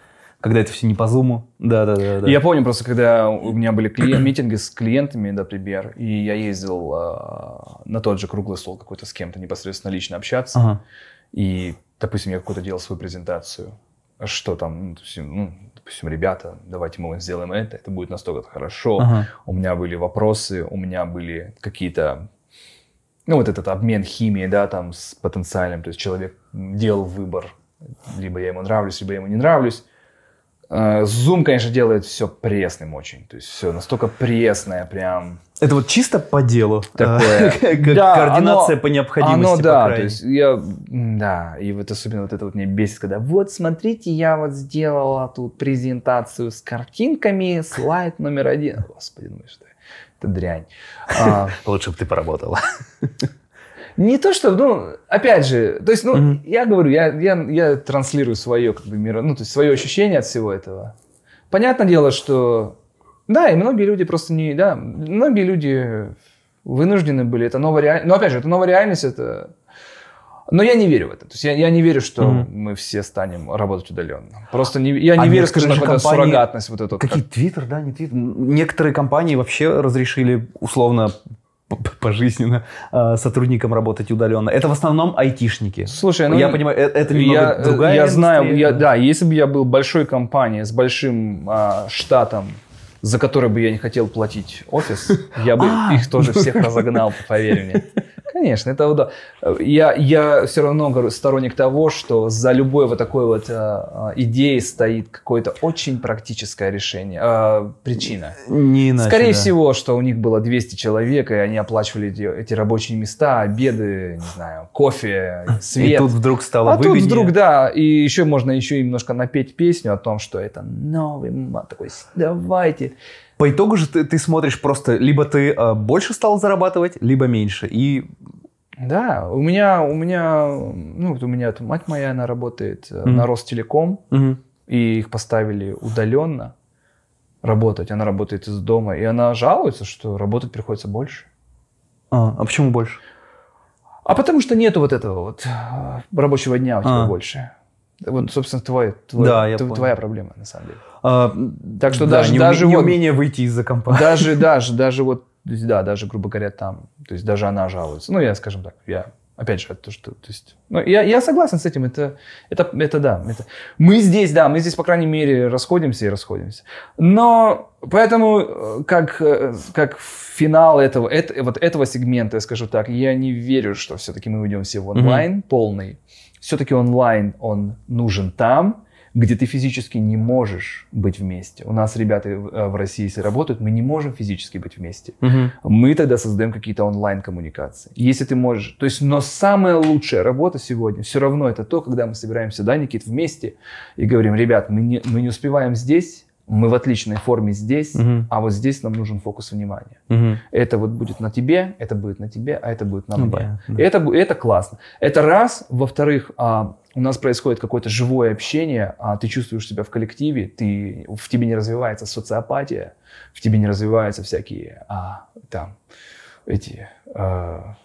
когда это все не по зуму. Да, да, да. да. Я помню просто, когда у меня были клиент, митинги с клиентами, например, и я ездил э, на тот же круглый стол какой-то с кем-то непосредственно лично общаться. Ага. И, допустим, я какую-то делал свою презентацию. Что там, ну, допустим, ребята, давайте мы сделаем это, это будет настолько хорошо. Ага. У меня были вопросы, у меня были какие-то, ну, вот этот обмен химией, да, там, с потенциальным, то есть человек делал выбор, либо я ему нравлюсь, либо я ему не нравлюсь. Э, Zoom, конечно, делает все пресным очень. То есть все настолько пресное, прям. Это вот чисто по делу. Такое. да, Координация оно, по необходимости. Оно, да, то есть я, да, и вот особенно вот это вот мне бесит, когда вот смотрите, я вот сделала тут презентацию с картинками, слайд номер один. Господи, ну что это дрянь. А, Лучше бы ты поработала. Не то, что, ну, опять же, то есть, ну, mm-hmm. я говорю, я, я, я транслирую свое, как бы, мир, ну, то есть, свое ощущение от всего этого. Понятное дело, что, да, и многие люди просто не, да, многие люди вынуждены были, это новая реальность, но, опять же, это новая реальность, это... Но я не верю в это. То есть я, я не верю, что mm-hmm. мы все станем работать удаленно. Просто не, я не а верю, скажем так, в суррогатность вот эту. Какие Твиттер, да, не Твиттер. Некоторые компании вообще разрешили условно пожизненно э, сотрудникам работать удаленно. Это в основном айтишники. Слушай, ну, я понимаю, э, это немного я, другая Я знаю, я, да, если бы я был большой компанией с большим э, штатом, за который бы я не хотел платить офис, я бы а, их тоже всех разогнал, поверь мне. Конечно, это удобно. Я, я все равно говорю, сторонник того, что за любой вот такой вот э, идеей стоит какое-то очень практическое решение, э, причина. Не иначе, Скорее да. всего, что у них было 200 человек, и они оплачивали эти, эти рабочие места, обеды, не знаю, кофе, свет. И тут вдруг стало а выгоднее. тут вдруг, да, и еще можно еще немножко напеть песню о том, что это новый, такой, давайте по итогу же ты, ты смотришь просто, либо ты э, больше стал зарабатывать, либо меньше. И да, у меня, у меня, ну, у меня мать моя, она работает mm-hmm. на Ростелеком, mm-hmm. и их поставили удаленно. работать. Она работает из дома. И она жалуется, что работать приходится больше. А, а почему больше? А потому что нету вот этого вот э, рабочего дня у тебя а. больше. Вот, собственно, твой, твой, да, твой, твоя проблема, на самом деле. А, так что да, даже, не, даже неумение вот, выйти из-за компании. Даже, даже, даже вот, да, даже, грубо говоря, там, то есть даже она жалуется. Ну, я, скажем так, я Опять же, то, что, то есть, ну, я, я согласен с этим, это, это, это да. Это, мы здесь, да, мы здесь, по крайней мере, расходимся и расходимся. Но поэтому, э, как, э, как финал этого, это, вот этого сегмента, я скажу так, я не верю, что все-таки мы уйдем все в онлайн mm-hmm. полный. Все-таки онлайн, он нужен там, где ты физически не можешь быть вместе. У нас ребята в э, России, если работают, мы не можем физически быть вместе. Угу. Мы тогда создаем какие-то онлайн-коммуникации. Если ты можешь... То есть, но самая лучшая работа сегодня все равно это то, когда мы собираемся, да, Никит, вместе и говорим, ребят, мы не, мы не успеваем здесь, мы в отличной форме здесь, угу. а вот здесь нам нужен фокус внимания. Угу. Это вот будет на тебе, это будет на тебе, а это будет на ну, мне. Да, да. Это, это классно. Это раз. Во-вторых, а, у нас происходит какое-то живое общение, а ты чувствуешь себя в коллективе, ты, в тебе не развивается социопатия, в тебе не развиваются всякие а, там эти... А,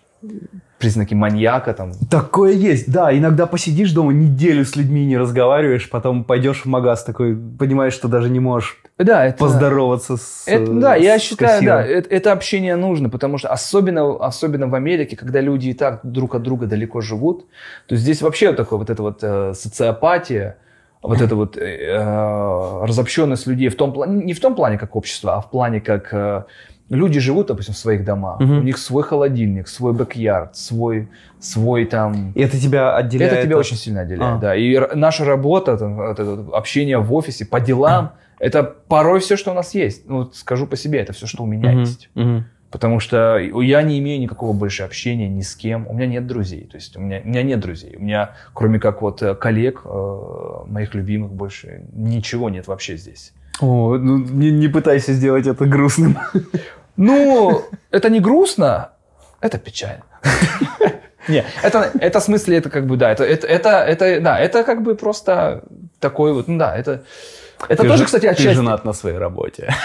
признаки маньяка там. Такое есть, да. Иногда посидишь дома, неделю с людьми не разговариваешь, потом пойдешь в магаз такой, понимаешь, что даже не можешь да, это, поздороваться с это, Да, я считаю, кассиром. да, это, это общение нужно, потому что особенно, особенно в Америке, когда люди и так друг от друга далеко живут, то здесь вообще такое вот это вот э, социопатия, вот эта вот э, э, разобщенность людей в том плане, не в том плане как общество, а в плане как э, люди живут, допустим, в своих домах, угу. у них свой холодильник, свой бэк-ярд, свой, свой там... И это тебя отделяет? Это тебя очень сильно отделяет, а. да. И наша работа, там, это, общение в офисе по делам, это порой все, что у нас есть. Ну, скажу по себе, это все, что у меня угу. есть. Угу. Потому что я не имею никакого больше общения ни с кем. У меня нет друзей. То есть у меня, у меня нет друзей. У меня, кроме как вот э, коллег, э, моих любимых, больше ничего нет вообще здесь. О, ну не, не пытайся сделать это грустным. Ну, это не грустно, это печально. Не, это, это в смысле, это как бы, да, это, это, это, это, да, это как бы просто такой вот, ну да, это, это ты тоже, же, кстати, отчасти... Ты женат на своей работе.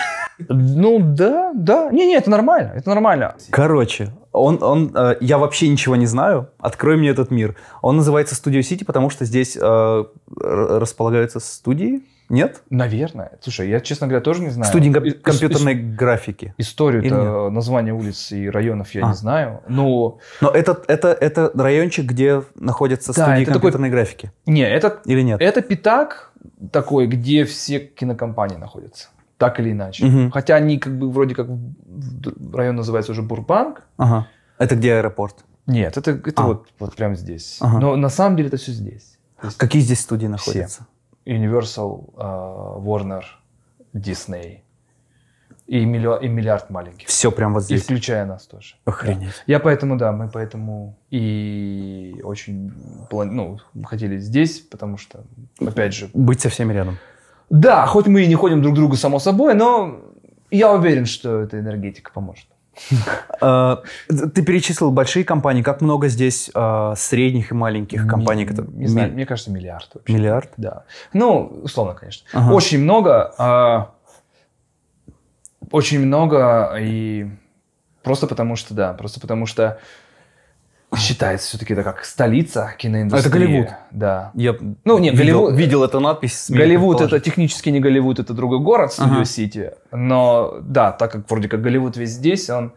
Ну, да, да. Не-не, это нормально, это нормально. Короче, он, он, э, я вообще ничего не знаю. Открой мне этот мир. Он называется Studio City, потому что здесь э, располагаются студии. Нет? Наверное. Слушай, я, честно говоря, тоже не знаю. Студии компьютерной ис- графики. Историю-то, название улиц и районов я а. не знаю. Но, но это, это, это райончик, где находятся да, студии компьютерной такой... графики? Не, это... Или нет? Это пятак такой, где все кинокомпании находятся. Так или иначе. Угу. Хотя они как бы вроде как район называется уже Бурбанк. Ага. Это где аэропорт? Нет, это, это а. вот, вот прямо здесь. Ага. Но на самом деле это все здесь. Какие здесь студии находятся? Все. Universal, uh, Warner, Disney. И, миллиард, и миллиард маленьких. Все прям вот здесь? И включая нас тоже. Охренеть. Да. Я поэтому, да, мы поэтому и очень ну, хотели здесь, потому что, опять же... Быть со всеми рядом. Да, хоть мы и не ходим друг к другу, само собой, но я уверен, что эта энергетика поможет. А, ты перечислил большие компании. Как много здесь а, средних и маленьких компаний? Не знаю, мне кажется, миллиард. Миллиард? Да. Ну, условно, конечно. Очень много. А, очень много. И просто потому что, да, просто потому что считается все-таки это как столица киноиндустрии. Это Голливуд. Да. Я ну, нет, видел, Голливуд, видел эту надпись. Голливуд это технически не Голливуд, это другой город, Студио Сити. Ага. Но да, так как вроде как Голливуд весь здесь, он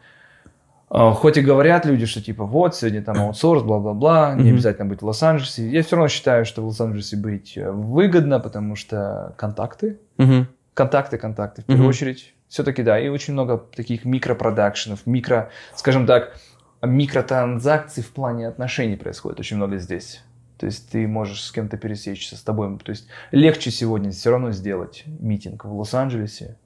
э, Хоть и говорят люди, что типа вот, сегодня там аутсорс, бла-бла-бла, не обязательно быть в Лос-Анджелесе. Я все равно считаю, что в Лос-Анджелесе быть э, выгодно, потому что контакты, контакты, контакты в первую очередь. Все-таки да, и очень много таких микропродакшенов, микро, скажем так, микротранзакций в плане отношений происходит очень много здесь. То есть ты можешь с кем-то пересечься, с тобой. То есть легче сегодня все равно сделать митинг в Лос-Анджелесе.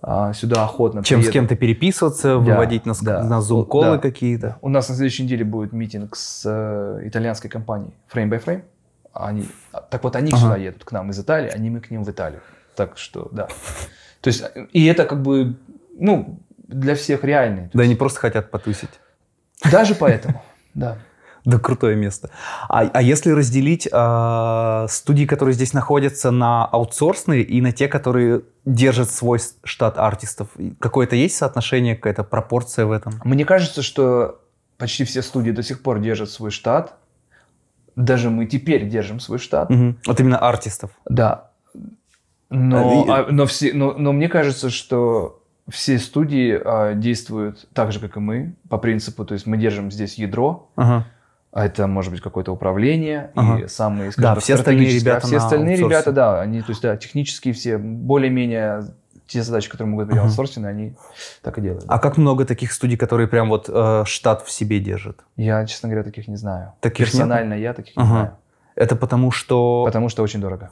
А сюда охотно Чем приедут. с кем-то переписываться, да, выводить на, да, на зум-колы да. какие-то. У нас на следующей неделе будет митинг с э, итальянской компанией Frame by Frame. Они, так вот, они ага. сюда едут к нам из Италии, они мы к ним в Италию. Так что, да. То есть, и это как бы, ну, для всех реальный. Да, есть... они просто хотят потусить. Даже поэтому, да. Да, крутое место. А, а если разделить э, студии, которые здесь находятся, на аутсорсные и на те, которые держат свой штат артистов, какое-то есть соотношение, какая-то пропорция в этом? Мне кажется, что почти все студии до сих пор держат свой штат. Даже мы теперь держим свой штат. Угу. Вот именно артистов. Да. Но, а, но, все, но, но мне кажется, что все студии а, действуют так же, как и мы, по принципу, то есть мы держим здесь ядро, ага. а это может быть какое-то управление ага. и самые, скажем, да, все остальные ребята, а все остальные ребята, да, они, то есть да, технические все более-менее те задачи, которые могут быть uh-huh. аутсорсены, они так и делают. А как много таких студий, которые прям вот э, штат в себе держат? Я, честно говоря, таких не знаю. Таких Персонально нет? я таких uh-huh. не знаю. Это потому что... Потому что очень дорого.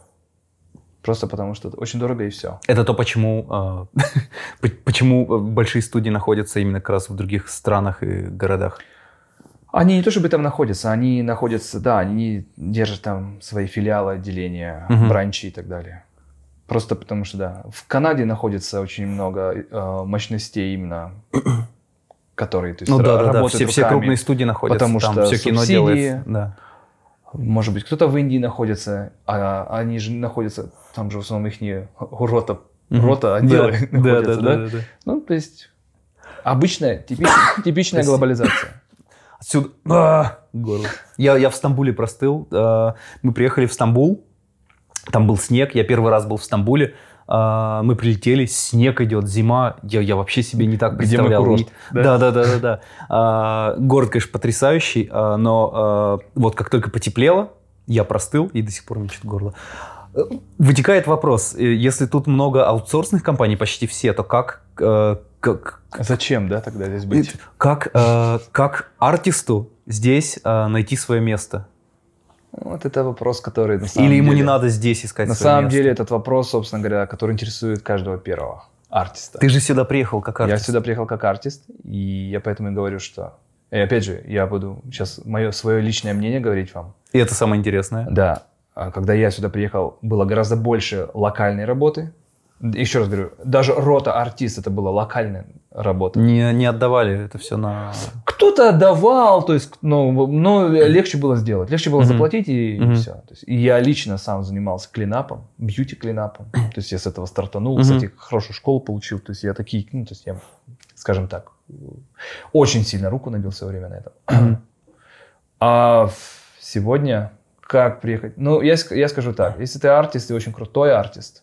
Просто потому что очень дорого и все. Это то, почему, э, почему большие студии находятся именно как раз в других странах и городах. Они не то чтобы там находятся, они находятся, да, они держат там свои филиалы, отделения, uh-huh. бранчи и так далее. Просто потому что, да, в Канаде находится очень много э, мощностей именно, которые то есть, ну, да, да, да. Все, руками, все крупные студии находятся потому там, что все кино субсидии, делается. Да. Может быть, кто-то в Индии находится, а они же находятся, там же в основном их не рота, рота отделы да, находятся, да, да, да? Да, да? Ну, то есть обычная, типичная, типичная глобализация. Отсюда... А, горло. Я, я в Стамбуле простыл. А, мы приехали в Стамбул, там был снег, я первый раз был в Стамбуле. А, мы прилетели, снег идет, зима. Я, я вообще себе не так представлял. Где мы да? да, да, да, да, да. А, город, конечно, потрясающий, а, но а, вот как только потеплело, я простыл и до сих пор мучит горло. Вытекает вопрос, э, если тут много аутсорсных компаний, почти все, то как, э, как зачем, да, тогда здесь быть? Как, э, как артисту здесь э, найти свое место? Вот это вопрос, который на самом Или ему деле, не надо здесь искать На самом место. деле этот вопрос, собственно говоря, который интересует каждого первого артиста. Ты же сюда приехал как артист. Я сюда приехал как артист, и я поэтому и говорю, что... И опять же, я буду сейчас мое свое личное мнение говорить вам. И это самое интересное. Да. А когда я сюда приехал, было гораздо больше локальной работы, еще раз говорю, даже рота артист это была локальная работа. Не, не отдавали это все на... Кто-то отдавал, то есть, ну, но легче было сделать. Легче было mm-hmm. заплатить и, mm-hmm. и все. То есть, и я лично сам занимался клинапом, бьюти-клинапом. То есть я с этого стартанул, mm-hmm. кстати, хорошую школу получил. То есть я такие, ну, то есть я, скажем так, очень сильно руку набил в свое время на этом. Mm-hmm. А сегодня как приехать? Ну, я, я скажу так, если ты артист, ты очень крутой артист,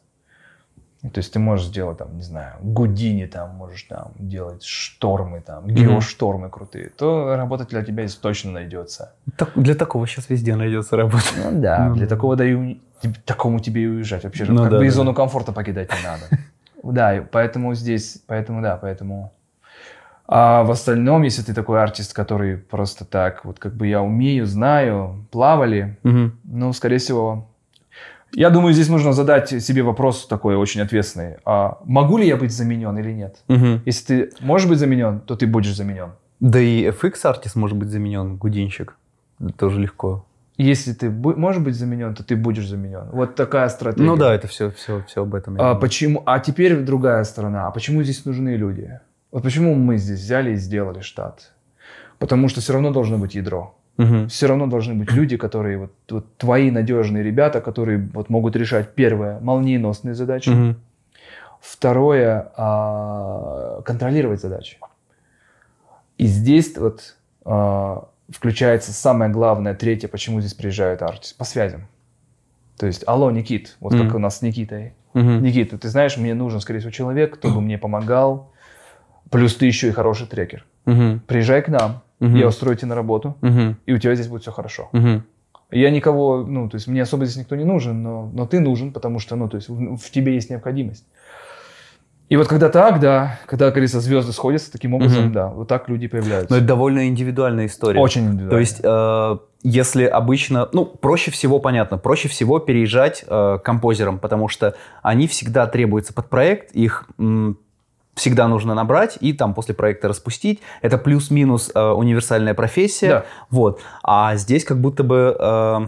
то есть ты можешь сделать там, не знаю, Гудини там, можешь там делать штормы там, геоштормы крутые, то работа для тебя здесь точно найдется. Так, для такого сейчас везде найдется работа. Ну да, ну, для такого даю, такому тебе и уезжать вообще. Ну, как да, бы да. и зону комфорта покидать не надо. Да, поэтому здесь, поэтому да, поэтому... А в остальном, если ты такой артист, который просто так, вот как бы я умею, знаю, плавали, ну, скорее всего, я думаю, здесь нужно задать себе вопрос такой очень ответственный. А могу ли я быть заменен или нет? Угу. Если ты можешь быть заменен, то ты будешь заменен. Да и FX-артист может быть заменен, гудинщик. Тоже легко. Если ты можешь быть заменен, то ты будешь заменен. Вот такая стратегия. Ну да, это все, все, все об этом. А, почему? а теперь другая сторона. А почему здесь нужны люди? Вот почему мы здесь взяли и сделали штат? Потому что все равно должно быть ядро. Угу. Все равно должны быть люди, которые вот, вот твои надежные ребята, которые вот могут решать первое молниеносные задачи, угу. второе а, контролировать задачи. И здесь вот а, включается самое главное, третье, почему здесь приезжают артисты по связям. То есть, алло, Никит, вот mm как у нас с Никитой. Mm-hmm. Никита, ты знаешь, мне нужен, скорее всего, человек, кто бы мне помогал. Плюс ты еще и хороший трекер. Mm-hmm. Приезжай к нам угу. я устрою тебя на работу, угу. и у тебя здесь будет все хорошо. Угу. Я никого, ну, то есть мне особо здесь никто не нужен, но, но ты нужен, потому что, ну, то есть в, в тебе есть необходимость. И вот когда так, да, когда, как говорится, звезды сходятся, таким образом, угу. да, вот так люди появляются. Но это довольно индивидуальная история. Очень индивидуальная. То есть, э, если обычно, ну, проще всего, понятно, проще всего переезжать э, композерам, потому что они всегда требуются под проект, их м, всегда нужно набрать и там после проекта распустить. Это плюс-минус э, универсальная профессия. Да. Вот. А здесь как будто бы э,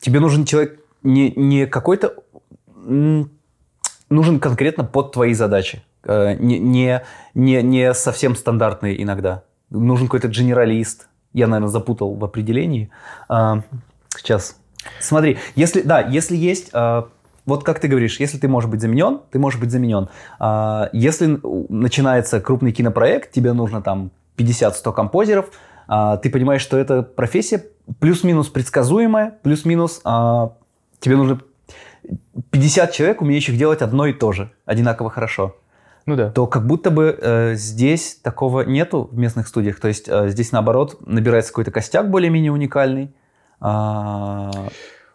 тебе нужен человек не, не какой-то... Нужен конкретно под твои задачи. Э, не, не, не, не совсем стандартный иногда. Нужен какой-то генералист. Я, наверное, запутал в определении. А, сейчас. Смотри, если, да, если есть а, вот как ты говоришь, если ты можешь быть заменен, ты можешь быть заменен. А, если начинается крупный кинопроект, тебе нужно там 50-100 композеров, а, ты понимаешь, что это профессия плюс-минус предсказуемая, плюс-минус а, тебе нужно 50 человек, умеющих делать одно и то же, одинаково хорошо. Ну да. То как будто бы э, здесь такого нету в местных студиях. То есть э, здесь наоборот набирается какой-то костяк более-менее уникальный. А,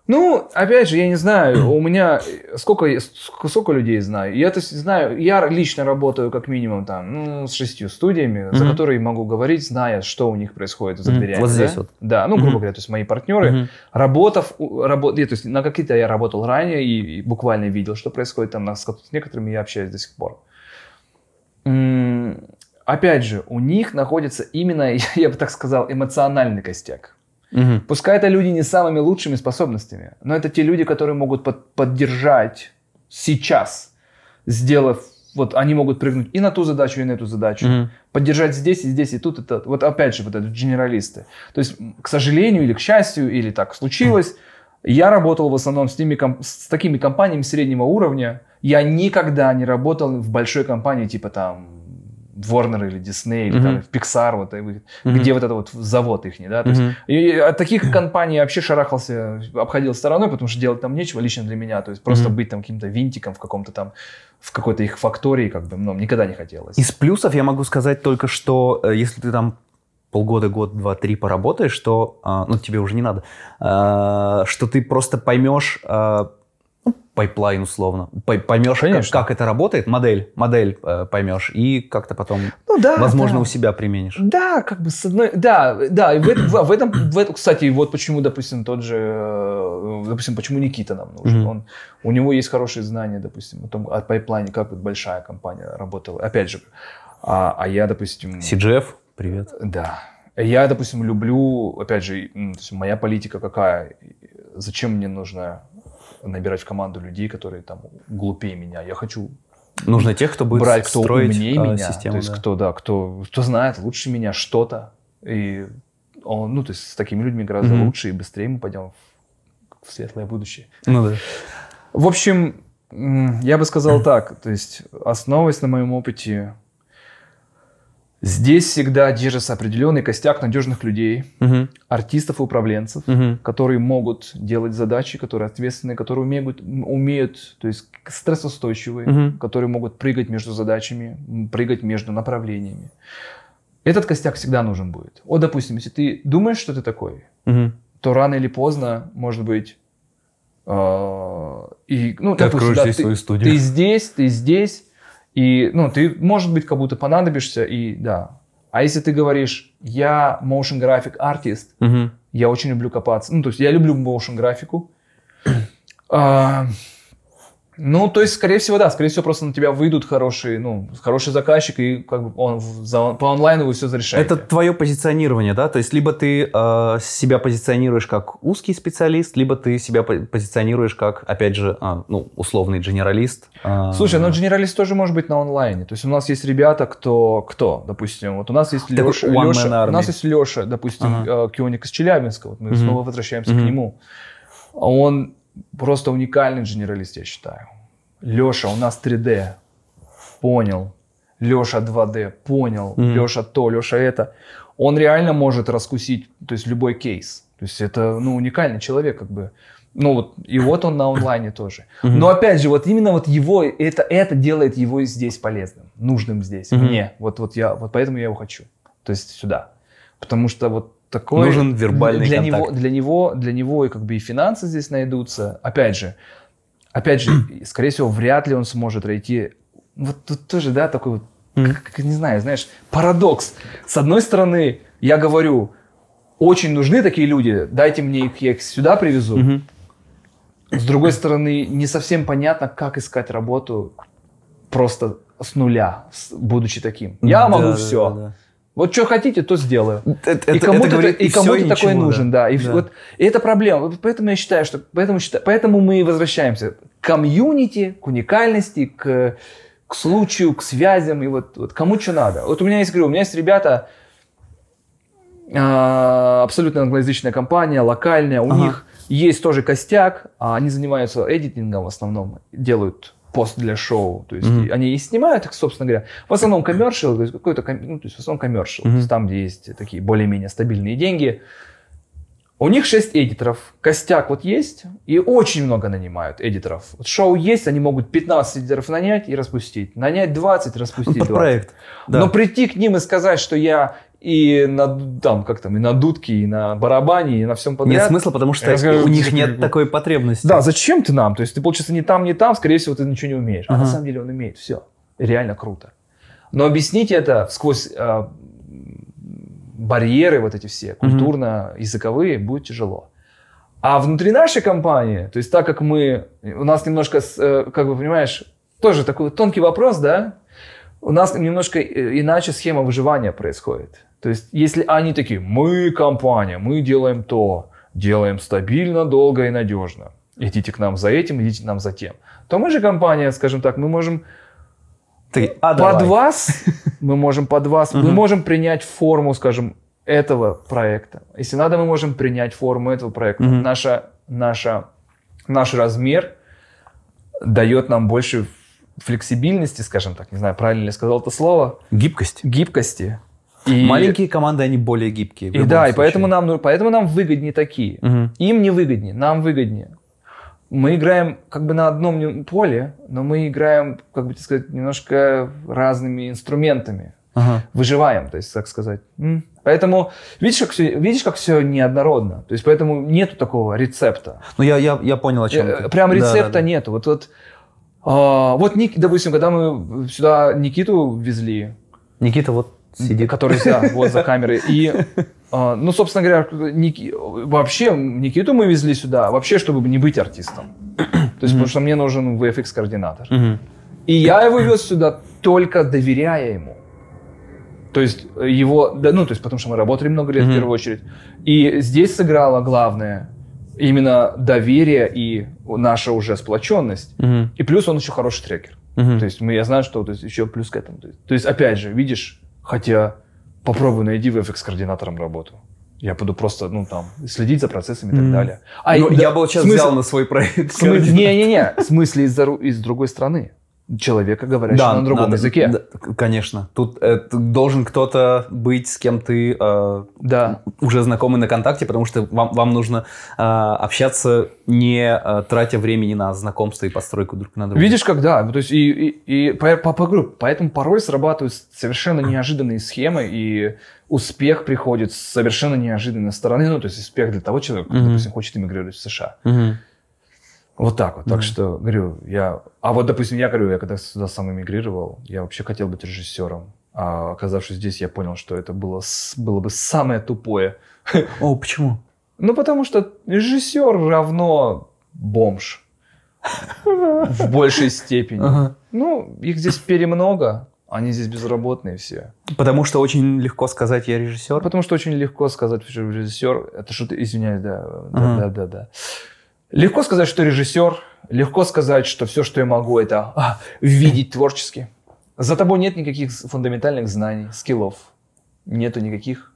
ну, опять же, я не знаю, у меня сколько, сколько людей знаю. Я то знаю, я лично работаю как минимум там ну, с шестью студиями, mm-hmm. за которые могу говорить, зная, что у них происходит за дверями. Mm-hmm. Вот здесь да? вот. Да, ну, грубо mm-hmm. говоря, то есть мои партнеры, mm-hmm. работав, работ, то есть на какие-то я работал ранее и, и буквально видел, что происходит там, с некоторыми я общаюсь до сих пор. М-м, опять же, у них находится именно, я бы так сказал, эмоциональный костяк. Угу. Пускай это люди не с самыми лучшими способностями, но это те люди, которые могут под, поддержать сейчас, сделав вот они могут прыгнуть и на ту задачу, и на эту задачу. mm Поддержать здесь, и здесь, и тут. Это, вот опять же, вот это генералисты. То есть, к сожалению или к счастью, или так случилось, mm я работал в основном с, теми, с такими компаниями среднего уровня. Я никогда не работал в большой компании, типа там Warner или Disney, или mm-hmm. там, в Pixar, вот, mm-hmm. где вот это вот завод их, да, то mm-hmm. есть и от таких компаний я вообще шарахался, обходил стороной, потому что делать там нечего лично для меня, то есть просто mm-hmm. быть там каким-то винтиком в каком-то там, в какой-то их фактории, как бы, ну, никогда не хотелось. Из плюсов я могу сказать только, что э, если ты там полгода, год, два, три поработаешь, что, а, ну, тебе уже не надо, а, что ты просто поймешь а, pipeline условно. Поймешь, как, как это работает, модель, модель э, поймешь, и как-то потом, ну, да, возможно, да. у себя применишь. Да, как бы с одной... Да, да, и в, в, в этом, в этом, кстати, вот почему, допустим, тот же, э, допустим, почему Никита нам нужен. Mm-hmm. Он, у него есть хорошие знания, допустим, о том, о пайплайне, как вот большая компания работала. Опять же, а, а я, допустим... CGF, привет. Да. Я, допустим, люблю, опять же, моя политика какая, зачем мне нужно набирать в команду людей, которые там глупее меня. Я хочу Нужно тех, кто будет брать, кто строить умнее а, меня, систему, то есть да. кто, да, кто, кто знает лучше меня что-то. И он, ну, то есть с такими людьми гораздо mm-hmm. лучше и быстрее мы пойдем в, в светлое будущее. Ну да. В общем, я бы сказал так, то есть основываясь на моем опыте, Здесь всегда держится определенный костяк надежных людей, угу. артистов и управленцев, угу. которые могут делать задачи, которые ответственные, которые умеют, умеют то есть стрессоустойчивые, угу. которые могут прыгать между задачами, прыгать между направлениями. Этот костяк всегда нужен будет. Вот, допустим, если ты думаешь, что ты такой, угу. то рано или поздно, может быть, э, и, ну, ты допустим, да, ты, свою студию. ты здесь, ты здесь, и, ну, ты, может быть, как будто понадобишься, и да. А если ты говоришь, я motion graphic артист, угу. я очень люблю копаться, ну, то есть я люблю motion графику, а, ну, то есть, скорее всего, да, скорее всего, просто на тебя выйдут хорошие, ну, хороший заказчик, и как бы он за, по онлайну вы все зарешаете. Это твое позиционирование, да? То есть, либо ты э, себя позиционируешь как узкий специалист, либо ты себя позиционируешь как, опять же, э, ну, условный генералист. Э, Слушай, но ну, генералист тоже может быть на онлайне. То есть, у нас есть ребята, кто, кто, допустим, вот у нас есть Леша, Леша у нас есть Леша, допустим, ага. Э, Кионик из Челябинска, вот мы угу. снова возвращаемся угу. к нему. Он просто уникальный генералист, я считаю. Леша, у нас 3D. Понял. Леша 2D. Понял. Mm-hmm. Леша то, Леша это. Он реально может раскусить, то есть любой кейс. То есть это, ну, уникальный человек, как бы. Ну вот, и вот он на онлайне тоже. Mm-hmm. Но опять же, вот именно вот его, это, это делает его здесь полезным, нужным здесь, mm-hmm. мне. Вот, вот я, вот поэтому я его хочу. То есть сюда. Потому что вот такой... Нужен вербальный для контакт. Него, для него, для него и как бы и финансы здесь найдутся. Опять же, опять же, скорее всего, вряд ли он сможет найти... Вот тут тоже, да, такой вот, как, не знаю, знаешь, парадокс. С одной стороны, я говорю, очень нужны такие люди, дайте мне их, я их сюда привезу. С другой стороны, не совсем понятно, как искать работу просто с нуля, будучи таким. Я да, могу да, все. Да, да. Вот что хотите, то сделаю. Это, и кому-то, и кому такой ничего, нужен, да. да. И, да. Вот, и это проблема. Поэтому я считаю, что поэтому, поэтому мы возвращаемся к комьюнити, к уникальности, к, к случаю, к связям. И вот, вот кому что надо. Вот у меня есть, говорю, у меня есть ребята, а, абсолютно англоязычная компания, локальная, у ага. них есть тоже костяк, а они занимаются эдитингом в основном, делают пост для шоу. То есть mm-hmm. они и снимают их, собственно говоря. В основном коммершил, то есть какой-то, ну, то есть в основном коммершил, mm-hmm. то есть там, где есть такие более-менее стабильные деньги. У них 6 эдиторов. Костяк вот есть, и очень много нанимают эдиторов. Вот шоу есть, они могут 15 эдиторов нанять и распустить. Нанять 20, распустить Под 20. проект. Да. Но прийти к ним и сказать, что я и на, там, как там, и на дудке, и на барабане, и на всем подряд. Нет смысла, потому что скажу, у них нет такой потребности. Да, зачем ты нам? То есть ты, получается, ни там, ни там, скорее всего, ты ничего не умеешь. А на самом деле он умеет, все. Реально круто. Но объяснить это сквозь э, барьеры вот эти все, культурно-языковые, будет тяжело. А внутри нашей компании, то есть так как мы, у нас немножко, э, как бы понимаешь, тоже такой тонкий вопрос, да, у нас немножко э, иначе схема выживания происходит. То есть, если они такие, мы компания, мы делаем то, делаем стабильно, долго и надежно, идите к нам за этим, идите к нам за тем, то мы же компания, скажем так, мы можем Ты, а под давай. вас, мы можем под вас, мы можем принять форму, скажем, этого проекта. Если надо, мы можем принять форму этого проекта. Наша, наша, наш размер дает нам больше флексибильности, скажем так, не знаю, правильно ли сказал это слово. Гибкость. Гибкости. И... Маленькие команды, они более гибкие. И да, случае. и поэтому нам, поэтому нам выгоднее такие. Угу. Им не выгоднее, нам выгоднее. Мы играем как бы на одном поле, но мы играем, как бы сказать, немножко разными инструментами. Ага. Выживаем, то есть, так сказать. Поэтому видишь, как все, видишь, как все неоднородно. То есть, поэтому нету такого рецепта. Ну, я, я, я понял, о чем э, ты. Прям рецепта да, да, да. нету. Вот, вот а, вот, Ник, допустим, когда мы сюда Никиту везли. Никита вот сидит. Который, да, вот за камерой. И, а, ну, собственно говоря, Ники, вообще Никиту мы везли сюда, вообще, чтобы не быть артистом. То есть, потому что мне нужен VFX-координатор. И я его вез сюда только доверяя ему. То есть его, да, ну, то есть потому что мы работали много лет в первую очередь. И здесь сыграло главное именно доверие и наша уже сплоченность. Угу. И плюс он еще хороший трекер. Угу. То есть мы, я знаю, что то есть, еще плюс к этому. То есть, опять же, видишь, хотя попробуй найди в FX координатором работу. Я буду просто, ну, там, следить за процессами и так далее. А, ну, да, я бы сейчас смысл, взял на свой проект. Не-не-не, в смысле из, из другой страны человека, говорящего да, на другом надо, языке. Да, конечно. Тут э, должен кто-то быть, с кем ты э, да. уже знакомый на контакте, потому что вам, вам нужно э, общаться, не э, тратя времени на знакомство и постройку друг на друга. Видишь, когда? То есть, и, и, и по, по, по, поэтому порой срабатывают совершенно неожиданные схемы, и успех приходит с совершенно неожиданной стороны. Ну, то есть, успех для того человека, который, mm-hmm. допустим, хочет эмигрировать в США. Mm-hmm. Вот так вот. Mm-hmm. Так что, говорю, я... А вот, допустим, я говорю, я когда сюда сам эмигрировал, я вообще хотел быть режиссером. А оказавшись здесь, я понял, что это было, было бы самое тупое. О, почему? Ну, потому что режиссер равно бомж. В большей степени. Ну, их здесь перемного. Они здесь безработные все. Потому что очень легко сказать, я режиссер? Потому что очень легко сказать, что режиссер. Это что-то, извиняюсь, да. Да, да, да, да. Легко сказать, что режиссер, легко сказать, что все, что я могу, это а, видеть творчески. За тобой нет никаких фундаментальных знаний, скиллов. Нету никаких.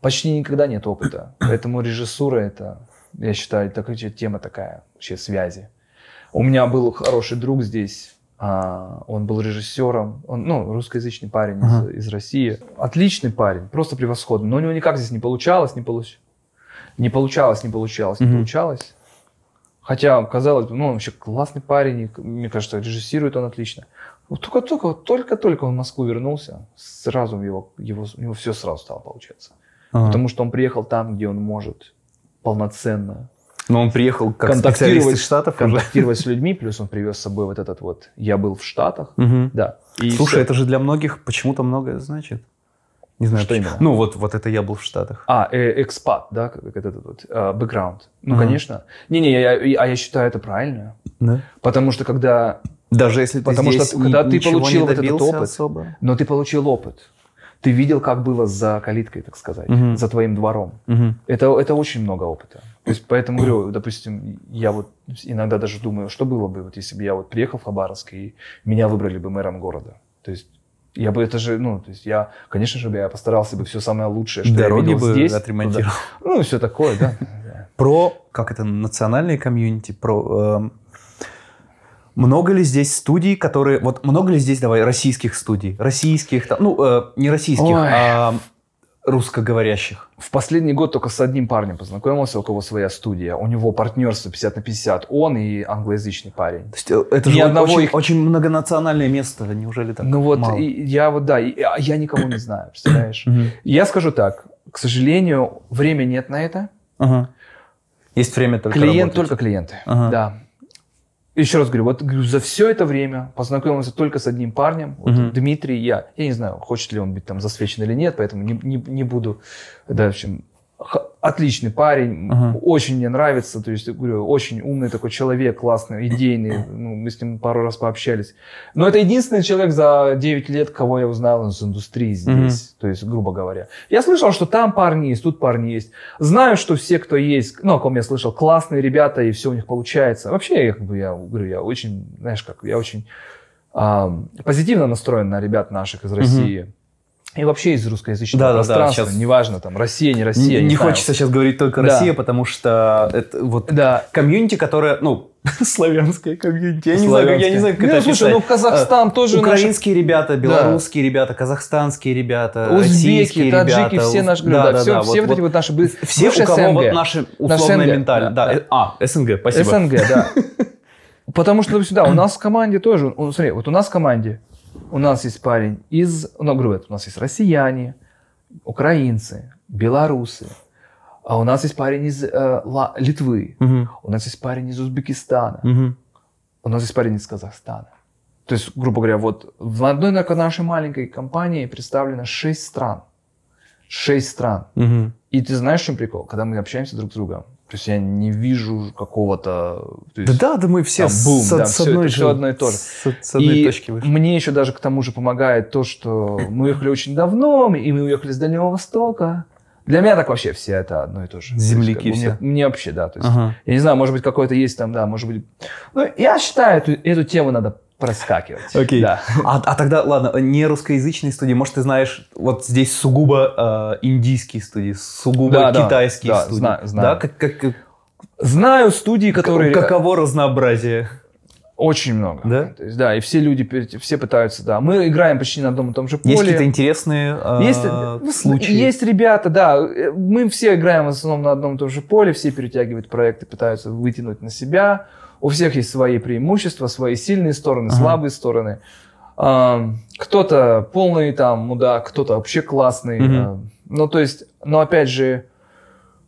Почти никогда нет опыта. Поэтому режиссура это, я считаю, такая тема такая, вообще связи. У меня был хороший друг здесь, а, он был режиссером, он, ну, русскоязычный парень uh-huh. из, из России. Отличный парень, просто превосходный. Но у него никак здесь не получалось, не получалось. Не получалось, не получалось, не uh-huh. получалось. Хотя, казалось бы, ну, он вообще классный парень, и, мне кажется, режиссирует он отлично. Вот только-только, только-только он в Москву вернулся, сразу его, его, у него все сразу стало получаться. Ага. Потому что он приехал там, где он может полноценно но он приехал как специалист из Штатов контактировать с людьми, плюс он привез с собой вот этот вот «я был в Штатах». Угу. Да. И Слушай, все. это же для многих почему-то многое значит. Не знаю, что почему. именно. Ну, вот, вот это я был в Штатах. А, э, экспат, да, как этот вот, э, бэкграунд. Ну, ага. конечно. Не-не, я, я, а я считаю это правильно. Да? Потому что когда... Даже если ты Потому здесь что когда ты получил вот этот опыт, особо. но ты получил опыт, ты видел, как было за калиткой, так сказать, угу. за твоим двором. Угу. Это, это очень много опыта. То есть, поэтому говорю, допустим, я вот иногда даже думаю, что было бы, вот, если бы я вот приехал в Хабаровск, и меня выбрали бы мэром города. То есть Я бы это же, ну, то есть я, конечно же, я постарался бы все самое лучшее, что Дороги я видел бы здесь. отремонтировал. туда. Ну, все такое, да. Про, как это, национальные комьюнити, про... эм, много ли здесь студий, которые... Вот много ли здесь, давай, российских студий? Российских, там, ну, э, не российских, Ой. а русскоговорящих. В последний год только с одним парнем познакомился, у кого своя студия. У него партнерство 50 на 50. Он и англоязычный парень. То есть э, это Ни же одного очень, их- очень многонациональное место, неужели так ну вот, мало? и я вот, да, и- а я никого не знаю, представляешь? Я скажу так, к сожалению, времени нет на это. Ага. Есть время только Клиент, работать. только клиенты. Ага. Да. Еще раз говорю, вот за все это время познакомился только с одним парнем, вот Мгм. Дмитрий, я. Я не знаю, хочет ли он быть там засвечен или нет, поэтому не, не, не буду. Да, в общем, отличный парень, Ага. очень мне нравится, то есть, говорю, очень умный такой человек, классный, идейный, ну, мы с ним пару раз пообщались. Но это единственный человек за 9 лет, кого я узнал из индустрии здесь, то есть, грубо говоря. Я слышал, что там парни есть, тут парни есть. Знаю, что все, кто есть, ну, о ком я слышал, классные ребята, и все у них получается. Вообще, я, как бы, я говорю, я очень, знаешь, как, я очень ам, позитивно настроен на ребят наших из России. И вообще из русскоязычного Да-да-да, пространства, щас- неважно, там, Россия, не Не, Россия. не знаю. хочется сейчас говорить только Да. Россия, потому что это вот Да. комьюнити, которое, ну, славянское комьюнити. Я не знаю, как- я не знаю, как Ну, это слушай, ну. Казахстан тоже наш- Украинские ребята, белорусские ребята, казахстанские ребята, Узбеки, таджики, все наши, говорю, да, все, все вот, эти вот наши все, у кого СНГ. вот наши условная СНГ, ментальность. да, Да, да. А, СНГ, спасибо. СНГ, да. Потому что, сюда, у нас в команде тоже, ну, смотри, вот у нас в команде, у нас есть парень из, ну, грубо говоря, у нас есть россияне, украинцы, белорусы, а у нас есть парень из э, Литвы, Мгм, у нас есть парень из Узбекистана, мгм. у нас есть парень из Казахстана. То есть, грубо говоря, вот в одной нашей маленькой компании представлено 6 стран. 6 стран. Мгм. И ты знаешь, в чем прикол? Когда мы общаемся друг с другом, то есть я не вижу какого-то... то Да да, да мы все Там бум, с, да, с всё одной это же- всё одно и то же. С, с одной и точки вышли. мне еще даже к тому же помогает то, что мы уехали очень давно, и мы уехали с Дальнего Востока. Для меня так вообще все это одно и то же. Земляки То есть, как бы все. Мне, мне вообще, да. То есть, Ага. Я не знаю, может быть, какой-то есть там, да, может быть... Ну, я считаю, эту, эту тему надо проскакивать. Окей. Да. А, а тогда, ладно, не русскоязычные студии, может, ты знаешь, вот здесь сугубо э, индийские студии, сугубо Да, да, китайские да, студии. знаю, знаю. Да, как, как, Знаю студии, которые... каково разнообразие? Очень много. Да? То есть, да, и все люди, все пытаются, да. Мы играем почти на одном и том же поле. Есть какие-то интересные э, Есть, ну, случаи? есть ребята, да. э, Мы все играем в основном на одном и том же поле, все перетягивают проекты, пытаются вытянуть на себя. У всех есть свои преимущества, свои сильные стороны, Ага. слабые стороны. А, Кто-то полный там мудак, кто-то вообще классный. Мгм. а, Ну, то есть, но опять же,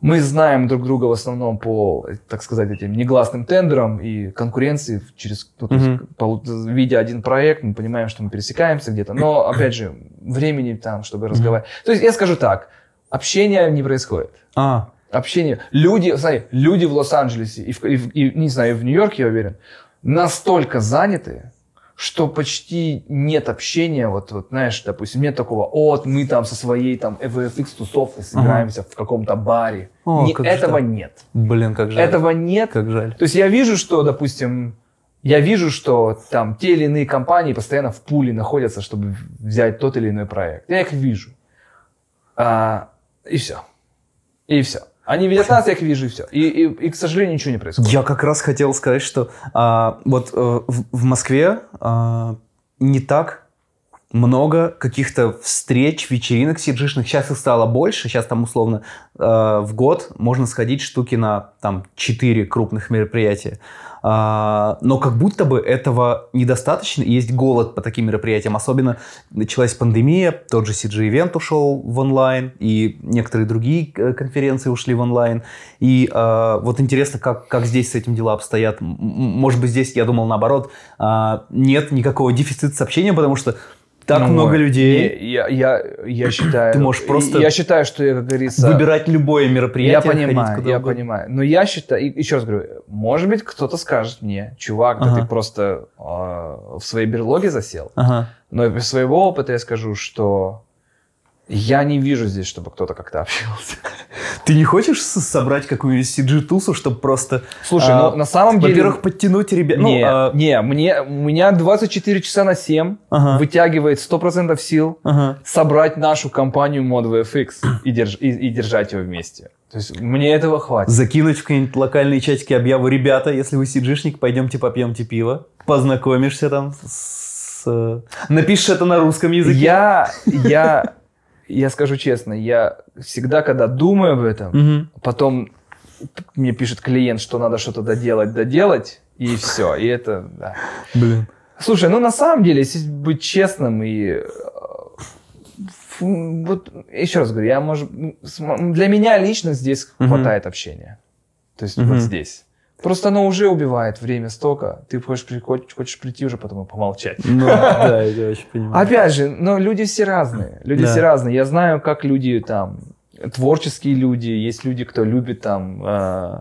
мы знаем друг друга в основном по, так сказать, этим негласным тендерам и конкуренции через, ну, есть, Мгм. по- видя один проект, мы понимаем, что мы пересекаемся где-то. Но, опять же, времени там, чтобы разговаривать. То есть, я скажу так, общения не происходит. А, Общение. Люди, смотри, люди в Лос-Анджелесе и, в- и в- и, не знаю, и в Нью-Йорке, я уверен, настолько заняты, что почти нет общения, вот, вот знаешь, допустим, нет такого, «О, вот мы там со своей там VFX тусовкой сыграемся в каком-то баре. О, Не- как этого так. нет. блин, как жаль. Этого нет. Как жаль. То есть я вижу, что, допустим, я вижу, что там те или иные компании постоянно в пуле находятся, чтобы взять тот или иной проект. Я их вижу. А, и все. И все. Они видят нас, я их вижу, и все. И, и, и, к сожалению, ничего не происходит. Я как раз хотел сказать, что а, вот э, в, в Москве а, не так много каких-то встреч, вечеринок сиджишных. Сейчас их стало больше. Сейчас там условно э, в год можно сходить штуки на там 4 крупных мероприятия. А, но как будто бы этого недостаточно. Есть голод по таким мероприятиям. Особенно началась пандемия. Тот же CG-ивент ушел в онлайн. И некоторые другие э, конференции ушли в онлайн. И э, вот интересно, как, как здесь с этим дела обстоят. Может быть, здесь, я думал, наоборот, а, нет никакого дефицита с общением, потому что так Ну, много людей. не, я, я, я считаю... Ты можешь просто Я считаю, что, я, как говорится... Выбирать любое Я мероприятие, ходить понимаю, я угодно. понимаю. Но я считаю, еще раз говорю, может быть, кто-то скажет мне, чувак, да Ага. ты просто э, в своей берлоге засел. Ага. Но из своего опыта я скажу, что я не вижу здесь, чтобы кто-то как-то общался. Ты не хочешь собрать какую-нибудь CG-тусу, чтобы просто... Слушай, а, ну на самом деле... Во-первых, подтянуть ребят... Не, ну, а... не мне, у меня 24 часа на 7 ага. вытягивает 100% сил ага. собрать нашу компанию ModVFX и, держ, и, и держать ее вместе. То есть мне этого хватит. Закинуть в какие-нибудь локальные чатики объяву, ребята, если вы сиджишник, пойдемте попьемте пиво, познакомишься там с... Напишешь это на русском языке. Я, я я скажу честно, я всегда, когда думаю об этом, угу. потом мне пишет клиент, что надо что-то доделать, доделать, и все. И это, да. Блин. Слушай, ну на самом деле, если быть честным и э, вот еще раз говорю, я может для меня лично здесь угу. хватает общения. То есть угу. вот здесь. Просто оно уже убивает время столько. Ты хочешь, хочешь, хочешь прийти уже потом и помолчать. Ну, да, я очень понимаю. Опять же, но люди все разные. Люди да. все разные. Я знаю, как люди там, творческие люди, есть люди, кто любит там э,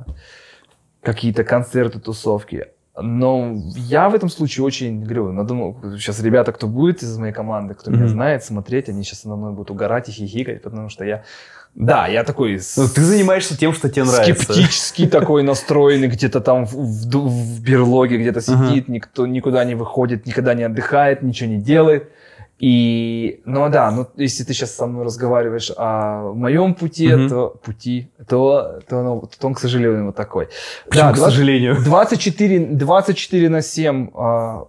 какие-то концерты, тусовки. Но я в этом случае очень, говорю, надумал, сейчас ребята, кто будет из моей команды, кто mm-hmm. меня знает, смотреть, они сейчас на мной будут угорать и хихикать, потому что я да, я такой... Ну, ты занимаешься тем, что тебе нравится. Скептически такой настроенный, где-то там в, в, в берлоге где-то сидит, uh-huh. никто никуда не выходит, никогда не отдыхает, ничего не делает. И, ну да, ну если ты сейчас со мной разговариваешь о моем пути, uh-huh. то пути, то, то, ну, то он, к сожалению, вот такой. Почему, да, 20, к сожалению? 24, 24 на 7 а,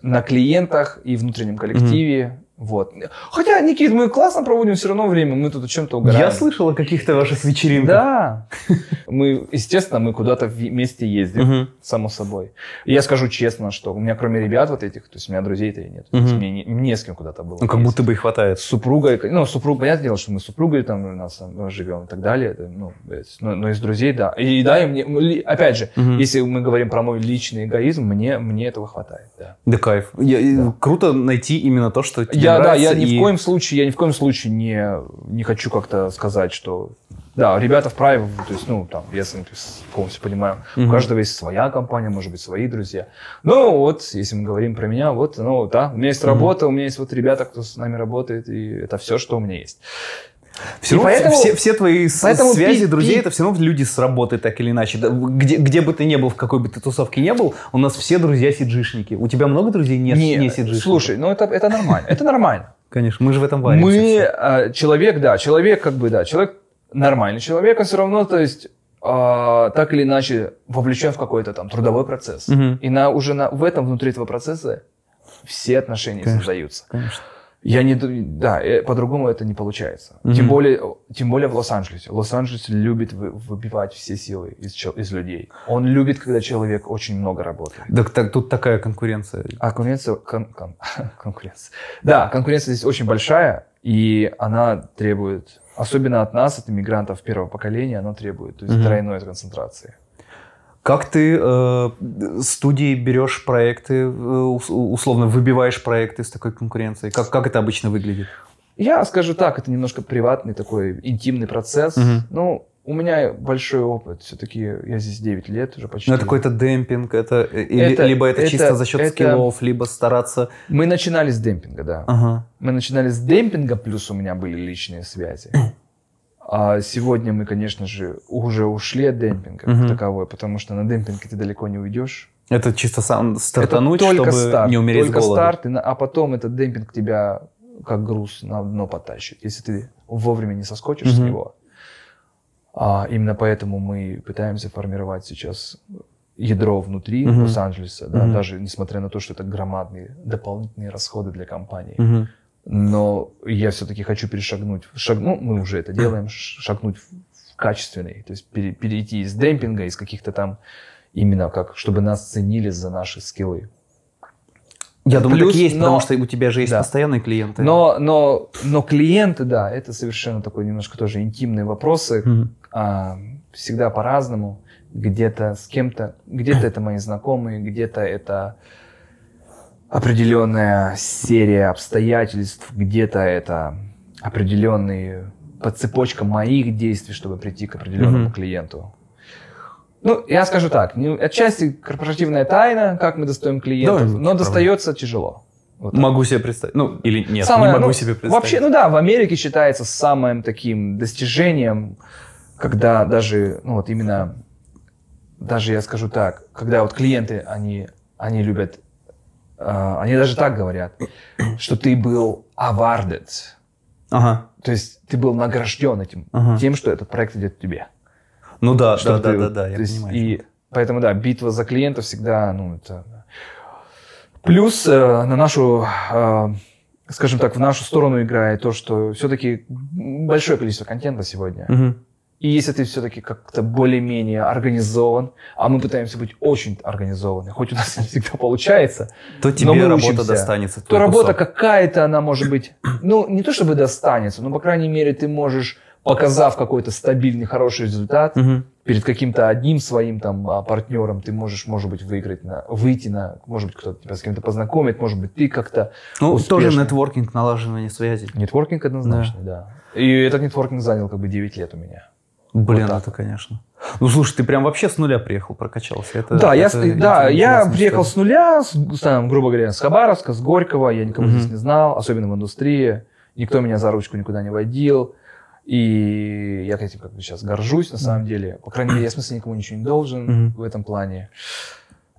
на клиентах и внутреннем коллективе. Uh-huh вот. Хотя, Никит, мы классно проводим все равно время, мы тут о чем-то угораем. Я слышал о каких-то ваших вечеринках. Да. Мы, естественно, мы куда-то вместе ездим, само собой. И я скажу честно, что у меня кроме ребят вот этих, то есть у меня друзей-то и нет. Мне не, не с кем куда-то было. Ну, как будто бы и хватает. С супругой, ну, супруг, понятное дело, что мы с супругой там у нас живем и так далее. Ну, но, но из друзей, да. И да, и мне, опять же, если мы говорим про мой личный эгоизм, мне, мне этого хватает, да. Да кайф. Я, да. Круто найти именно то, что тебе я, нравится. Да, я ни в коем случае, я ни в коем случае не, не хочу как-то сказать, что да, ребята вправе, то есть, ну, там, я полностью понимаю, mm-hmm. у каждого есть своя компания, может быть, свои друзья. Ну, вот, если мы говорим про меня, вот, ну, да, у меня есть mm-hmm. работа, у меня есть вот ребята, кто с нами работает, и это все, что у меня есть. Все, равно, поэтому, все, все твои поэтому связи, пи, друзей, пи... это все равно люди с работы, так или иначе. Где, где бы ты ни был, в какой бы ты тусовке не был, у нас все друзья сиджишники. У тебя много друзей нет не, не сиджишников? Слушай, ну это, это нормально. Это нормально. Конечно, мы же в этом варимся. Мы, а, человек, да, человек как бы, да, человек нормальный человек, он все равно, то есть, а, так или иначе вовлечен в какой-то там трудовой процесс. Угу. И на, уже на, в этом, внутри этого процесса все отношения конечно, создаются. Конечно. Я не, да, э, по-другому это не получается. Mm-hmm. Тем более, тем более в Лос-Анджелесе. Лос-Анджелес любит выбивать все силы из, из людей. Он любит, когда человек очень много работает. Так, так тут такая конкуренция. А конкуренция, кон, кон, конкуренция. Да, конкуренция здесь очень большая, и она требует, особенно от нас, от иммигрантов первого поколения, она требует то есть mm-hmm. тройной концентрации. Как ты э, студии берешь проекты, э, условно выбиваешь проекты с такой конкуренцией? Как, как это обычно выглядит? Я скажу так, это немножко приватный такой интимный процесс. Угу. Ну, у меня большой опыт. Все-таки я здесь 9 лет уже почти. Ну, это какой-то демпинг, это, или, это либо это, это чисто за счет это... скиллов, либо стараться... Мы начинали с демпинга, да. Ага. Мы начинали с демпинга, плюс у меня были личные связи. А сегодня мы, конечно же, уже ушли от демпинга угу. как таковой, потому что на демпинге ты далеко не уйдешь. Это чисто сам стартануть, это только чтобы старт, не умереть только с голода. старт, а потом этот демпинг тебя как груз на дно потащит, если ты вовремя не соскочишь угу. с него. А именно поэтому мы пытаемся формировать сейчас ядро внутри угу. Лос-Анджелеса, да, угу. даже несмотря на то, что это громадные дополнительные расходы для компании. Угу но я все-таки хочу перешагнуть, шаг, ну, мы уже это делаем, шагнуть в качественный, то есть перейти из демпинга, из каких-то там, именно как, чтобы нас ценили за наши скиллы. Я думаю, Плюс, так есть, но, потому что у тебя же есть да. постоянные клиенты. Но, но, но клиенты, да, это совершенно такой немножко тоже интимные вопросы. Mm-hmm. А, всегда по-разному. Где-то с кем-то, где-то это мои знакомые, где-то это определенная серия обстоятельств, где-то это определенные цепочка моих действий, чтобы прийти к определенному mm-hmm. клиенту. Ну, я скажу так, отчасти корпоративная тайна, как мы достаем клиентов, Давай, но достается правда. тяжело. Вот могу себе представить. Ну, или нет, Самое, не могу ну, себе представить. Вообще, ну да, в Америке считается самым таким достижением когда даже, ну вот именно, даже я скажу так, когда вот клиенты, они, они любят, они даже так говорят, что ты был awarded. Ага. То есть ты был награжден этим, ага. тем, что этот проект идет тебе. Ну да, да, да, да, да, я есть, понимаю. И поэтому, да, битва за клиентов всегда, ну, это... Плюс э, на нашу, э, скажем так, в нашу сторону играет то, что все-таки большое количество контента сегодня. Угу. И если ты все-таки как-то более-менее организован, а мы пытаемся быть очень организованы, хоть у нас не всегда получается, то тебе но работа учимся, достанется. То работа какая-то, она может быть, ну, не то чтобы достанется, но, по крайней мере, ты можешь, показав какой-то стабильный, хороший результат, угу. перед каким-то одним своим там а, партнером, ты можешь, может быть, выиграть, на, выйти на, может быть, кто-то тебя с кем-то познакомит, может быть, ты как-то Ну, успешный. тоже нетворкинг, налаживание связей. Нетворкинг однозначно, да. да. И этот нетворкинг занял как бы 9 лет у меня. Блин, вот это, конечно. Ну, слушай, ты прям вообще с нуля приехал, прокачался. Это, да, это, я, да, я приехал с нуля, с, там, грубо говоря, с Хабаровска, с Горького. Я никого mm-hmm. здесь не знал, особенно в индустрии. Никто меня за ручку никуда не водил. И я этим как бы сейчас горжусь, на самом деле. По крайней мере, я в смысле никому ничего не должен mm-hmm. в этом плане.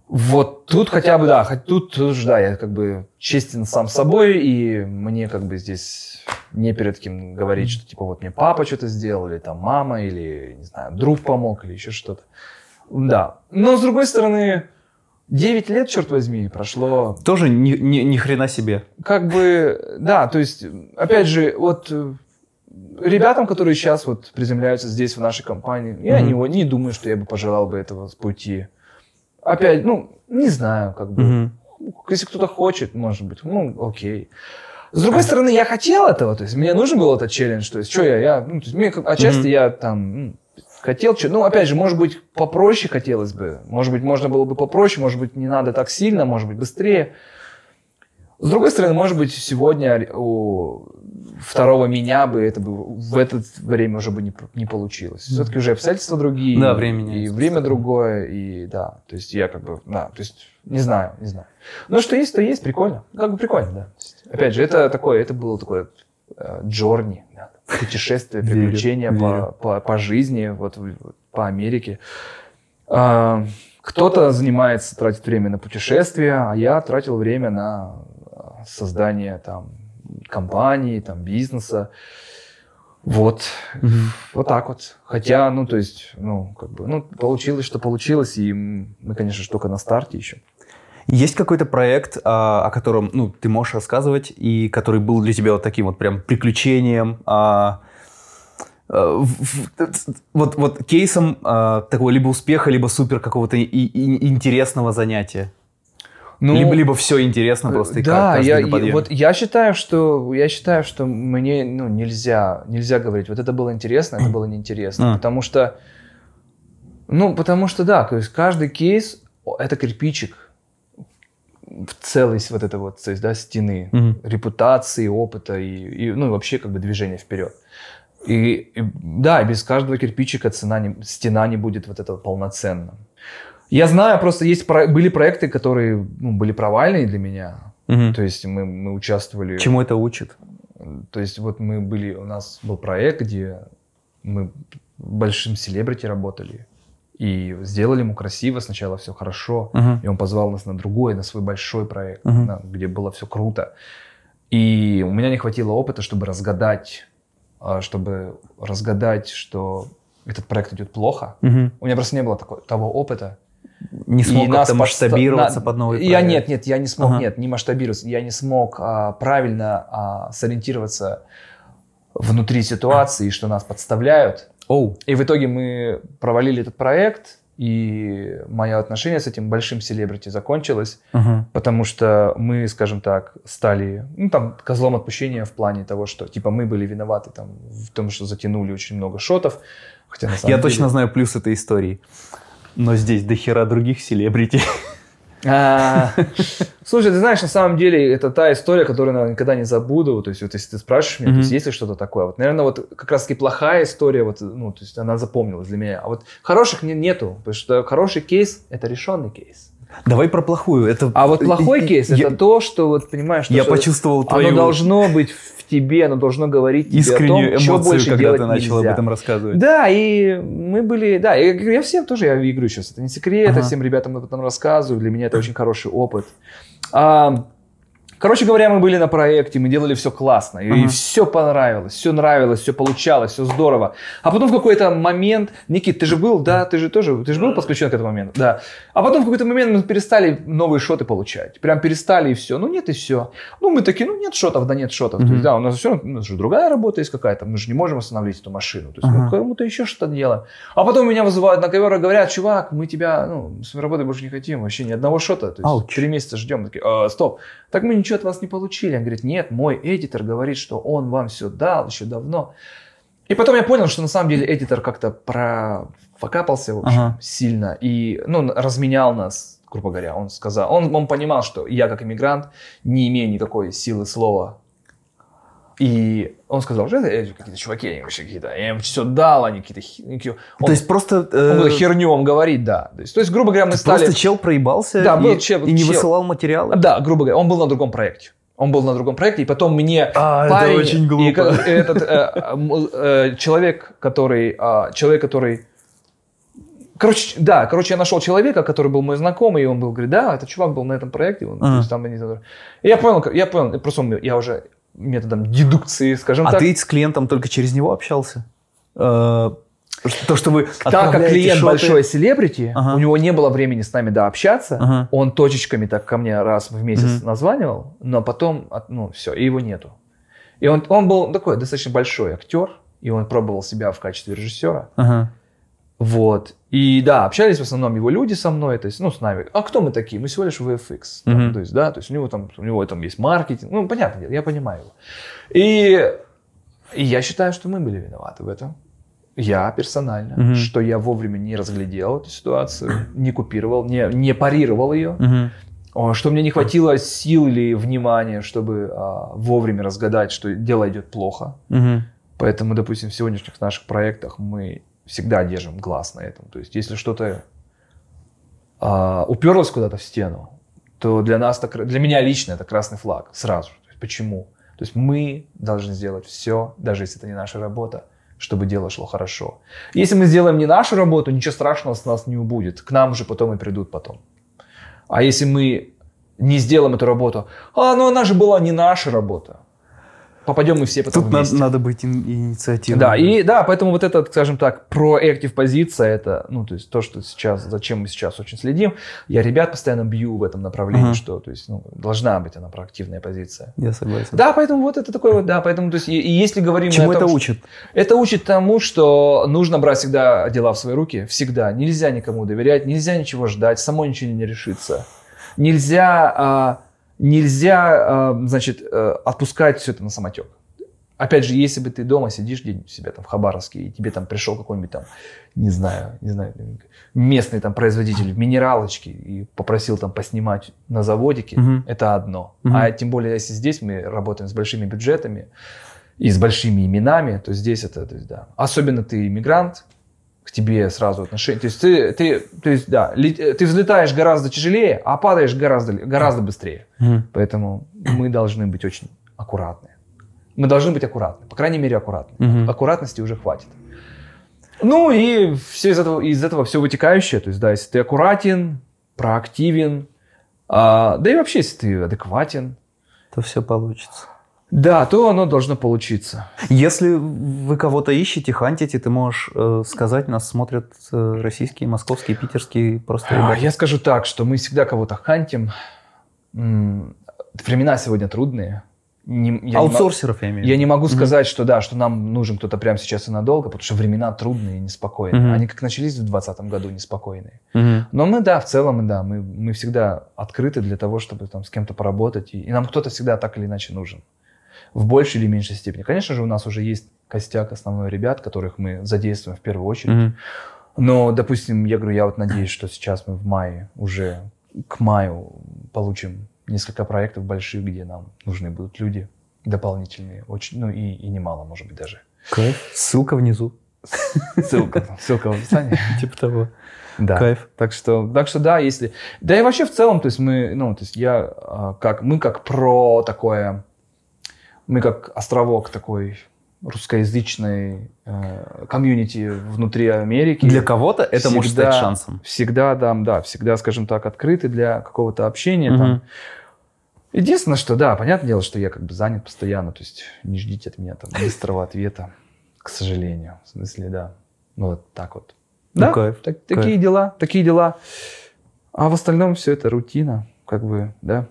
Вот тут хотя бы, да, хоть тут, тут да, я как бы честен сам собой, и мне как бы здесь не перед кем говорить, что типа вот мне папа что-то сделал, или там мама, или, не знаю, друг помог, или еще что-то. Да. Но с другой стороны, 9 лет, черт возьми, прошло. Тоже ни, ни, ни хрена себе. Как бы, да, то есть, опять же, вот ребятам, которые сейчас вот приземляются здесь, в нашей компании, я mm-hmm. не, не думаю, что я бы пожелал бы этого с пути опять, ну, не знаю, как бы. Угу. Если кто-то хочет, может быть, ну, окей. С другой стороны, я хотел этого, то есть мне нужен был этот челлендж, то есть что я, я, ну, то есть мне отчасти mm я там ну, хотел, что, ну, опять же, может быть, попроще хотелось бы, может быть, можно было бы попроще, может быть, не надо так сильно, может быть, быстрее. С другой стороны, может быть, сегодня у второго меня бы это бы в это время уже бы не, не получилось. Все-таки уже обстоятельства другие. Да, времени. И время другое, и да. То есть я как бы, да, то есть не знаю, не знаю. Но что есть, то есть, прикольно. Как бы прикольно, да. Есть, опять же, это такое, это было такое э, джорни, да, путешествие, приключение по, по, по жизни, вот по Америке. А, кто-то занимается, тратит время на путешествия, а я тратил время на создание там компании, там бизнеса. Вот, угу. вот так вот. Хотя, ну, то есть, ну, как бы, ну, получилось, что получилось, и мы, конечно только на старте еще. Есть какой-то проект, а, о котором, ну, ты можешь рассказывать, и который был для тебя вот таким вот прям приключением, а, а, вот, вот кейсом такого либо успеха, либо супер какого-то интересного занятия? Ну, либо, либо все интересно э, просто. Да, я, я, вот я считаю, что я считаю, что мне ну, нельзя, нельзя говорить, вот это было интересно, это было неинтересно. А. Потому что, ну, потому что да, то есть каждый кейс это кирпичик в целость вот это вот, то есть, да, стены, угу. репутации, опыта и, и, ну, и вообще как бы движения вперед. И, и да, без каждого кирпичика цена не, стена не будет вот этого полноценным. Я знаю, просто есть были проекты, которые ну, были провальные для меня. Угу. То есть мы, мы участвовали... Чему это учит? То есть вот мы были... У нас был проект, где мы большим селебрити работали. И сделали ему красиво, сначала все хорошо. Uh-huh. И он позвал нас на другой, на свой большой проект, uh-huh. на, где было все круто. И у меня не хватило опыта, чтобы разгадать, а, чтобы разгадать, что этот проект идет плохо. Uh-huh. У меня просто не было такого, того опыта не смог как-то масштабироваться под, под новый проект? Я нет, нет, я не смог, ага. нет, не масштабироваться. Я не смог а, правильно а, сориентироваться внутри ситуации, что нас подставляют. Oh. И в итоге мы провалили этот проект, и мое отношение с этим большим селебрити закончилось, uh-huh. потому что мы, скажем так, стали ну, там, козлом отпущения в плане того, что типа мы были виноваты там, в том, что затянули очень много шотов. Хотя, на Я деле... точно знаю плюс этой истории. Но здесь до хера других селебрити. А, слушай, ты знаешь, на самом деле это та история, которую я никогда не забуду. То есть, вот если ты спрашиваешь меня, mm-hmm. то есть, есть ли что-то такое? Вот, наверное, вот как раз-таки плохая история, вот, ну, то есть она запомнилась для меня. А вот хороших не, нету, потому что хороший кейс – это решенный кейс. Давай про плохую. Это... А вот плохой кейс я... это то, что вот понимаешь, что я почувствовал твою... оно должно быть в тебе, оно должно говорить тебе Искреннюю о том, что больше когда делать ты начал нельзя. об этом рассказывать. Да, и мы были, да, я, я всем тоже, я говорю сейчас, это не секрет, Ага. я всем ребятам об этом рассказываю, для меня это очень хороший опыт. А, короче говоря, мы были на проекте, мы делали все классно, и, Ага. все понравилось, все нравилось, все получалось, все здорово. А потом в какой-то момент, Никит, ты же был, да, ты же тоже, ты же был подключен к этому моменту, да. А потом в какой-то момент мы перестали новые шоты получать, прям перестали и все, ну нет и все. Ну мы такие, ну нет шотов, да нет шотов. То Мгм. есть, да, у нас все у нас же другая работа есть какая-то, мы же не можем остановить эту машину. То есть Ага. кому-то еще что-то делаем. А потом меня вызывают на ковер и говорят, чувак, мы тебя, ну, с работой больше не хотим, вообще ни одного шота. То есть три месяца ждем. Такие, «А, стоп, так мы ничего от вас не получили. Он говорит, нет, мой эдитор говорит, что он вам все дал еще давно. И потом я понял, что на самом деле эдитор как-то профокапался, в общем, Ага. сильно. И, ну, разменял нас, грубо говоря. Он сказал, он, он понимал, что я как иммигрант не имею никакой силы слова. И он сказал, что это какие-то чуваки, они вообще какие-то, я им все дал, они какие-то... хи- какие-» Он, То есть просто... он э, херню вам говорит, да. То есть, то есть, грубо говоря, мы стали... Просто чел проебался Да, и, был чел- и не чел. высылал материалы? Да, грубо говоря, он был на другом проекте. Он был на другом проекте, и потом мне А, это парень, очень глупо. и ка- этот э, э, человек, который, а, человек, который, короче, да, короче, я нашел человека, который был мой знакомый, и он был, говорит, да, этот чувак был на этом проекте, он, то Ага. есть там они- и я понял, я понял, просто я уже методом дедукции, скажем А так, ты с клиентом только через него общался? Э, То, что вы так как клиент шоты- большой селебрити, Ага. у него не было времени с нами дообщаться, Ага. он точечками так ко мне раз в месяц Мгм. названивал, но потом, от- ну, все, и его нету. И он, он был такой достаточно большой актер, и он пробовал себя в качестве режиссера. Ага. Вот. И да, общались в основном его люди со мной, то есть, ну, с нами. А кто мы такие? Мы всего лишь VFX. там, Мгм. то есть, да, то есть у него там, у него там есть маркетинг. Ну, понятно, я понимаю его. И, и я считаю, что мы были виноваты в этом. Я персонально, Мгм. что я вовремя не разглядел эту ситуацию, не купировал, не, не парировал ее. О, Что мне не хватило сил или внимания, чтобы а, вовремя разгадать, что дело идет плохо. Мгм. Поэтому, допустим, в сегодняшних наших проектах мы всегда держим глаз на этом. То есть, если что-то а, уперлось куда-то в стену, то для нас, кра- для меня лично это красный флаг сразу. То есть, почему? То есть мы должны сделать все, даже если это не наша работа, чтобы дело шло хорошо. Если мы сделаем не нашу работу, ничего страшного с нас не убудет. К нам уже потом и придут потом. А если мы не сделаем эту работу, а, ну она же была не наша работа, попадем мы все потом Тут надо, вместе. надо быть ин- инициативным. Да, и да, поэтому вот эта, скажем так, проактив позиция, это, ну, то есть то, что сейчас, зачем мы сейчас очень следим. Я ребят постоянно бью в этом направлении, Ага. что, то есть, ну, должна быть она проактивная позиция. Я согласен. Да, поэтому вот это такое вот, да, поэтому, то есть, и, и если говорим... Чему том, это что- учит? Это учит тому, что нужно брать всегда дела в свои руки, всегда. Нельзя никому доверять, нельзя ничего ждать, само ничего не решится. Нельзя, а, нельзя, а, значит, э, отпускать все это на самотек. Опять же, если бы ты дома сидишь где-нибудь у себя там в Хабаровске, и тебе там пришел какой-нибудь там, не знаю, не знаю, местный там производитель в минералочке и попросил там поснимать на заводике, Мгм. это одно. Мгм. А тем более, если здесь мы работаем с большими бюджетами и с большими именами, то здесь это, то есть, да. Особенно ты иммигрант, к тебе сразу отношения. То есть ты, ты, то есть, да, лет- ты взлетаешь гораздо тяжелее, а падаешь гораздо, гораздо быстрее. Мгм. Поэтому мы должны быть очень аккуратны. Мы должны быть аккуратны, по крайней мере аккуратны. Мгм. Аккуратности уже хватит. Ну и все из этого, из этого все вытекающее. То есть, да, если ты аккуратен, проактивен, а, да и вообще, если ты адекватен, То все получится. Да, то оно должно получиться. Если вы кого-то ищете, хантите, ты можешь э, сказать, нас смотрят э, российские, московские, питерские просто А, ребята. Я скажу так, что мы всегда кого-то хантим. М, Времена сегодня трудные. Не- я не Аутсорсеров, я имею в Я виду. не могу сказать, что да, что нам нужен кто-то прямо сейчас и надолго, потому что времена трудные и неспокойные. Мгм. Они как начались в 2020 году неспокойные. Мгм. Но мы, да, в целом, да, мы, мы всегда открыты для того, чтобы там с кем-то поработать. И, и нам кто-то всегда так или иначе нужен. В большей или меньшей степени. Конечно же, у нас уже есть костяк основной ребят, которых мы задействуем в первую очередь. Мгм. Но, допустим, я говорю, я вот надеюсь, что сейчас мы в мае уже к маю получим несколько проектов больших, где нам нужны будут люди дополнительные, очень, ну и, и немало, может быть, даже. Кайф. Ссылка внизу. Ссылка, ссылка в описании. Типа того. Да. Кайф. Так что, так что да, если... Да и вообще в целом, то есть мы, ну, то есть я, а, как, мы как про такое, мы как островок такой русскоязычной э, комьюнити внутри Америки. Для кого-то это может Всегда- стать шансом. Всегда, да, да, всегда, скажем так, открыты для какого-то общения. Мгм. Там. Единственное, что да, понятное дело, что я как бы занят постоянно, то есть не ждите от меня там быстрого ответа, к сожалению. В смысле, да. Ну, вот так вот. Ну, Да, кайф, так- кайф. такие дела, такие дела. А в остальном все это рутина, как бы, да.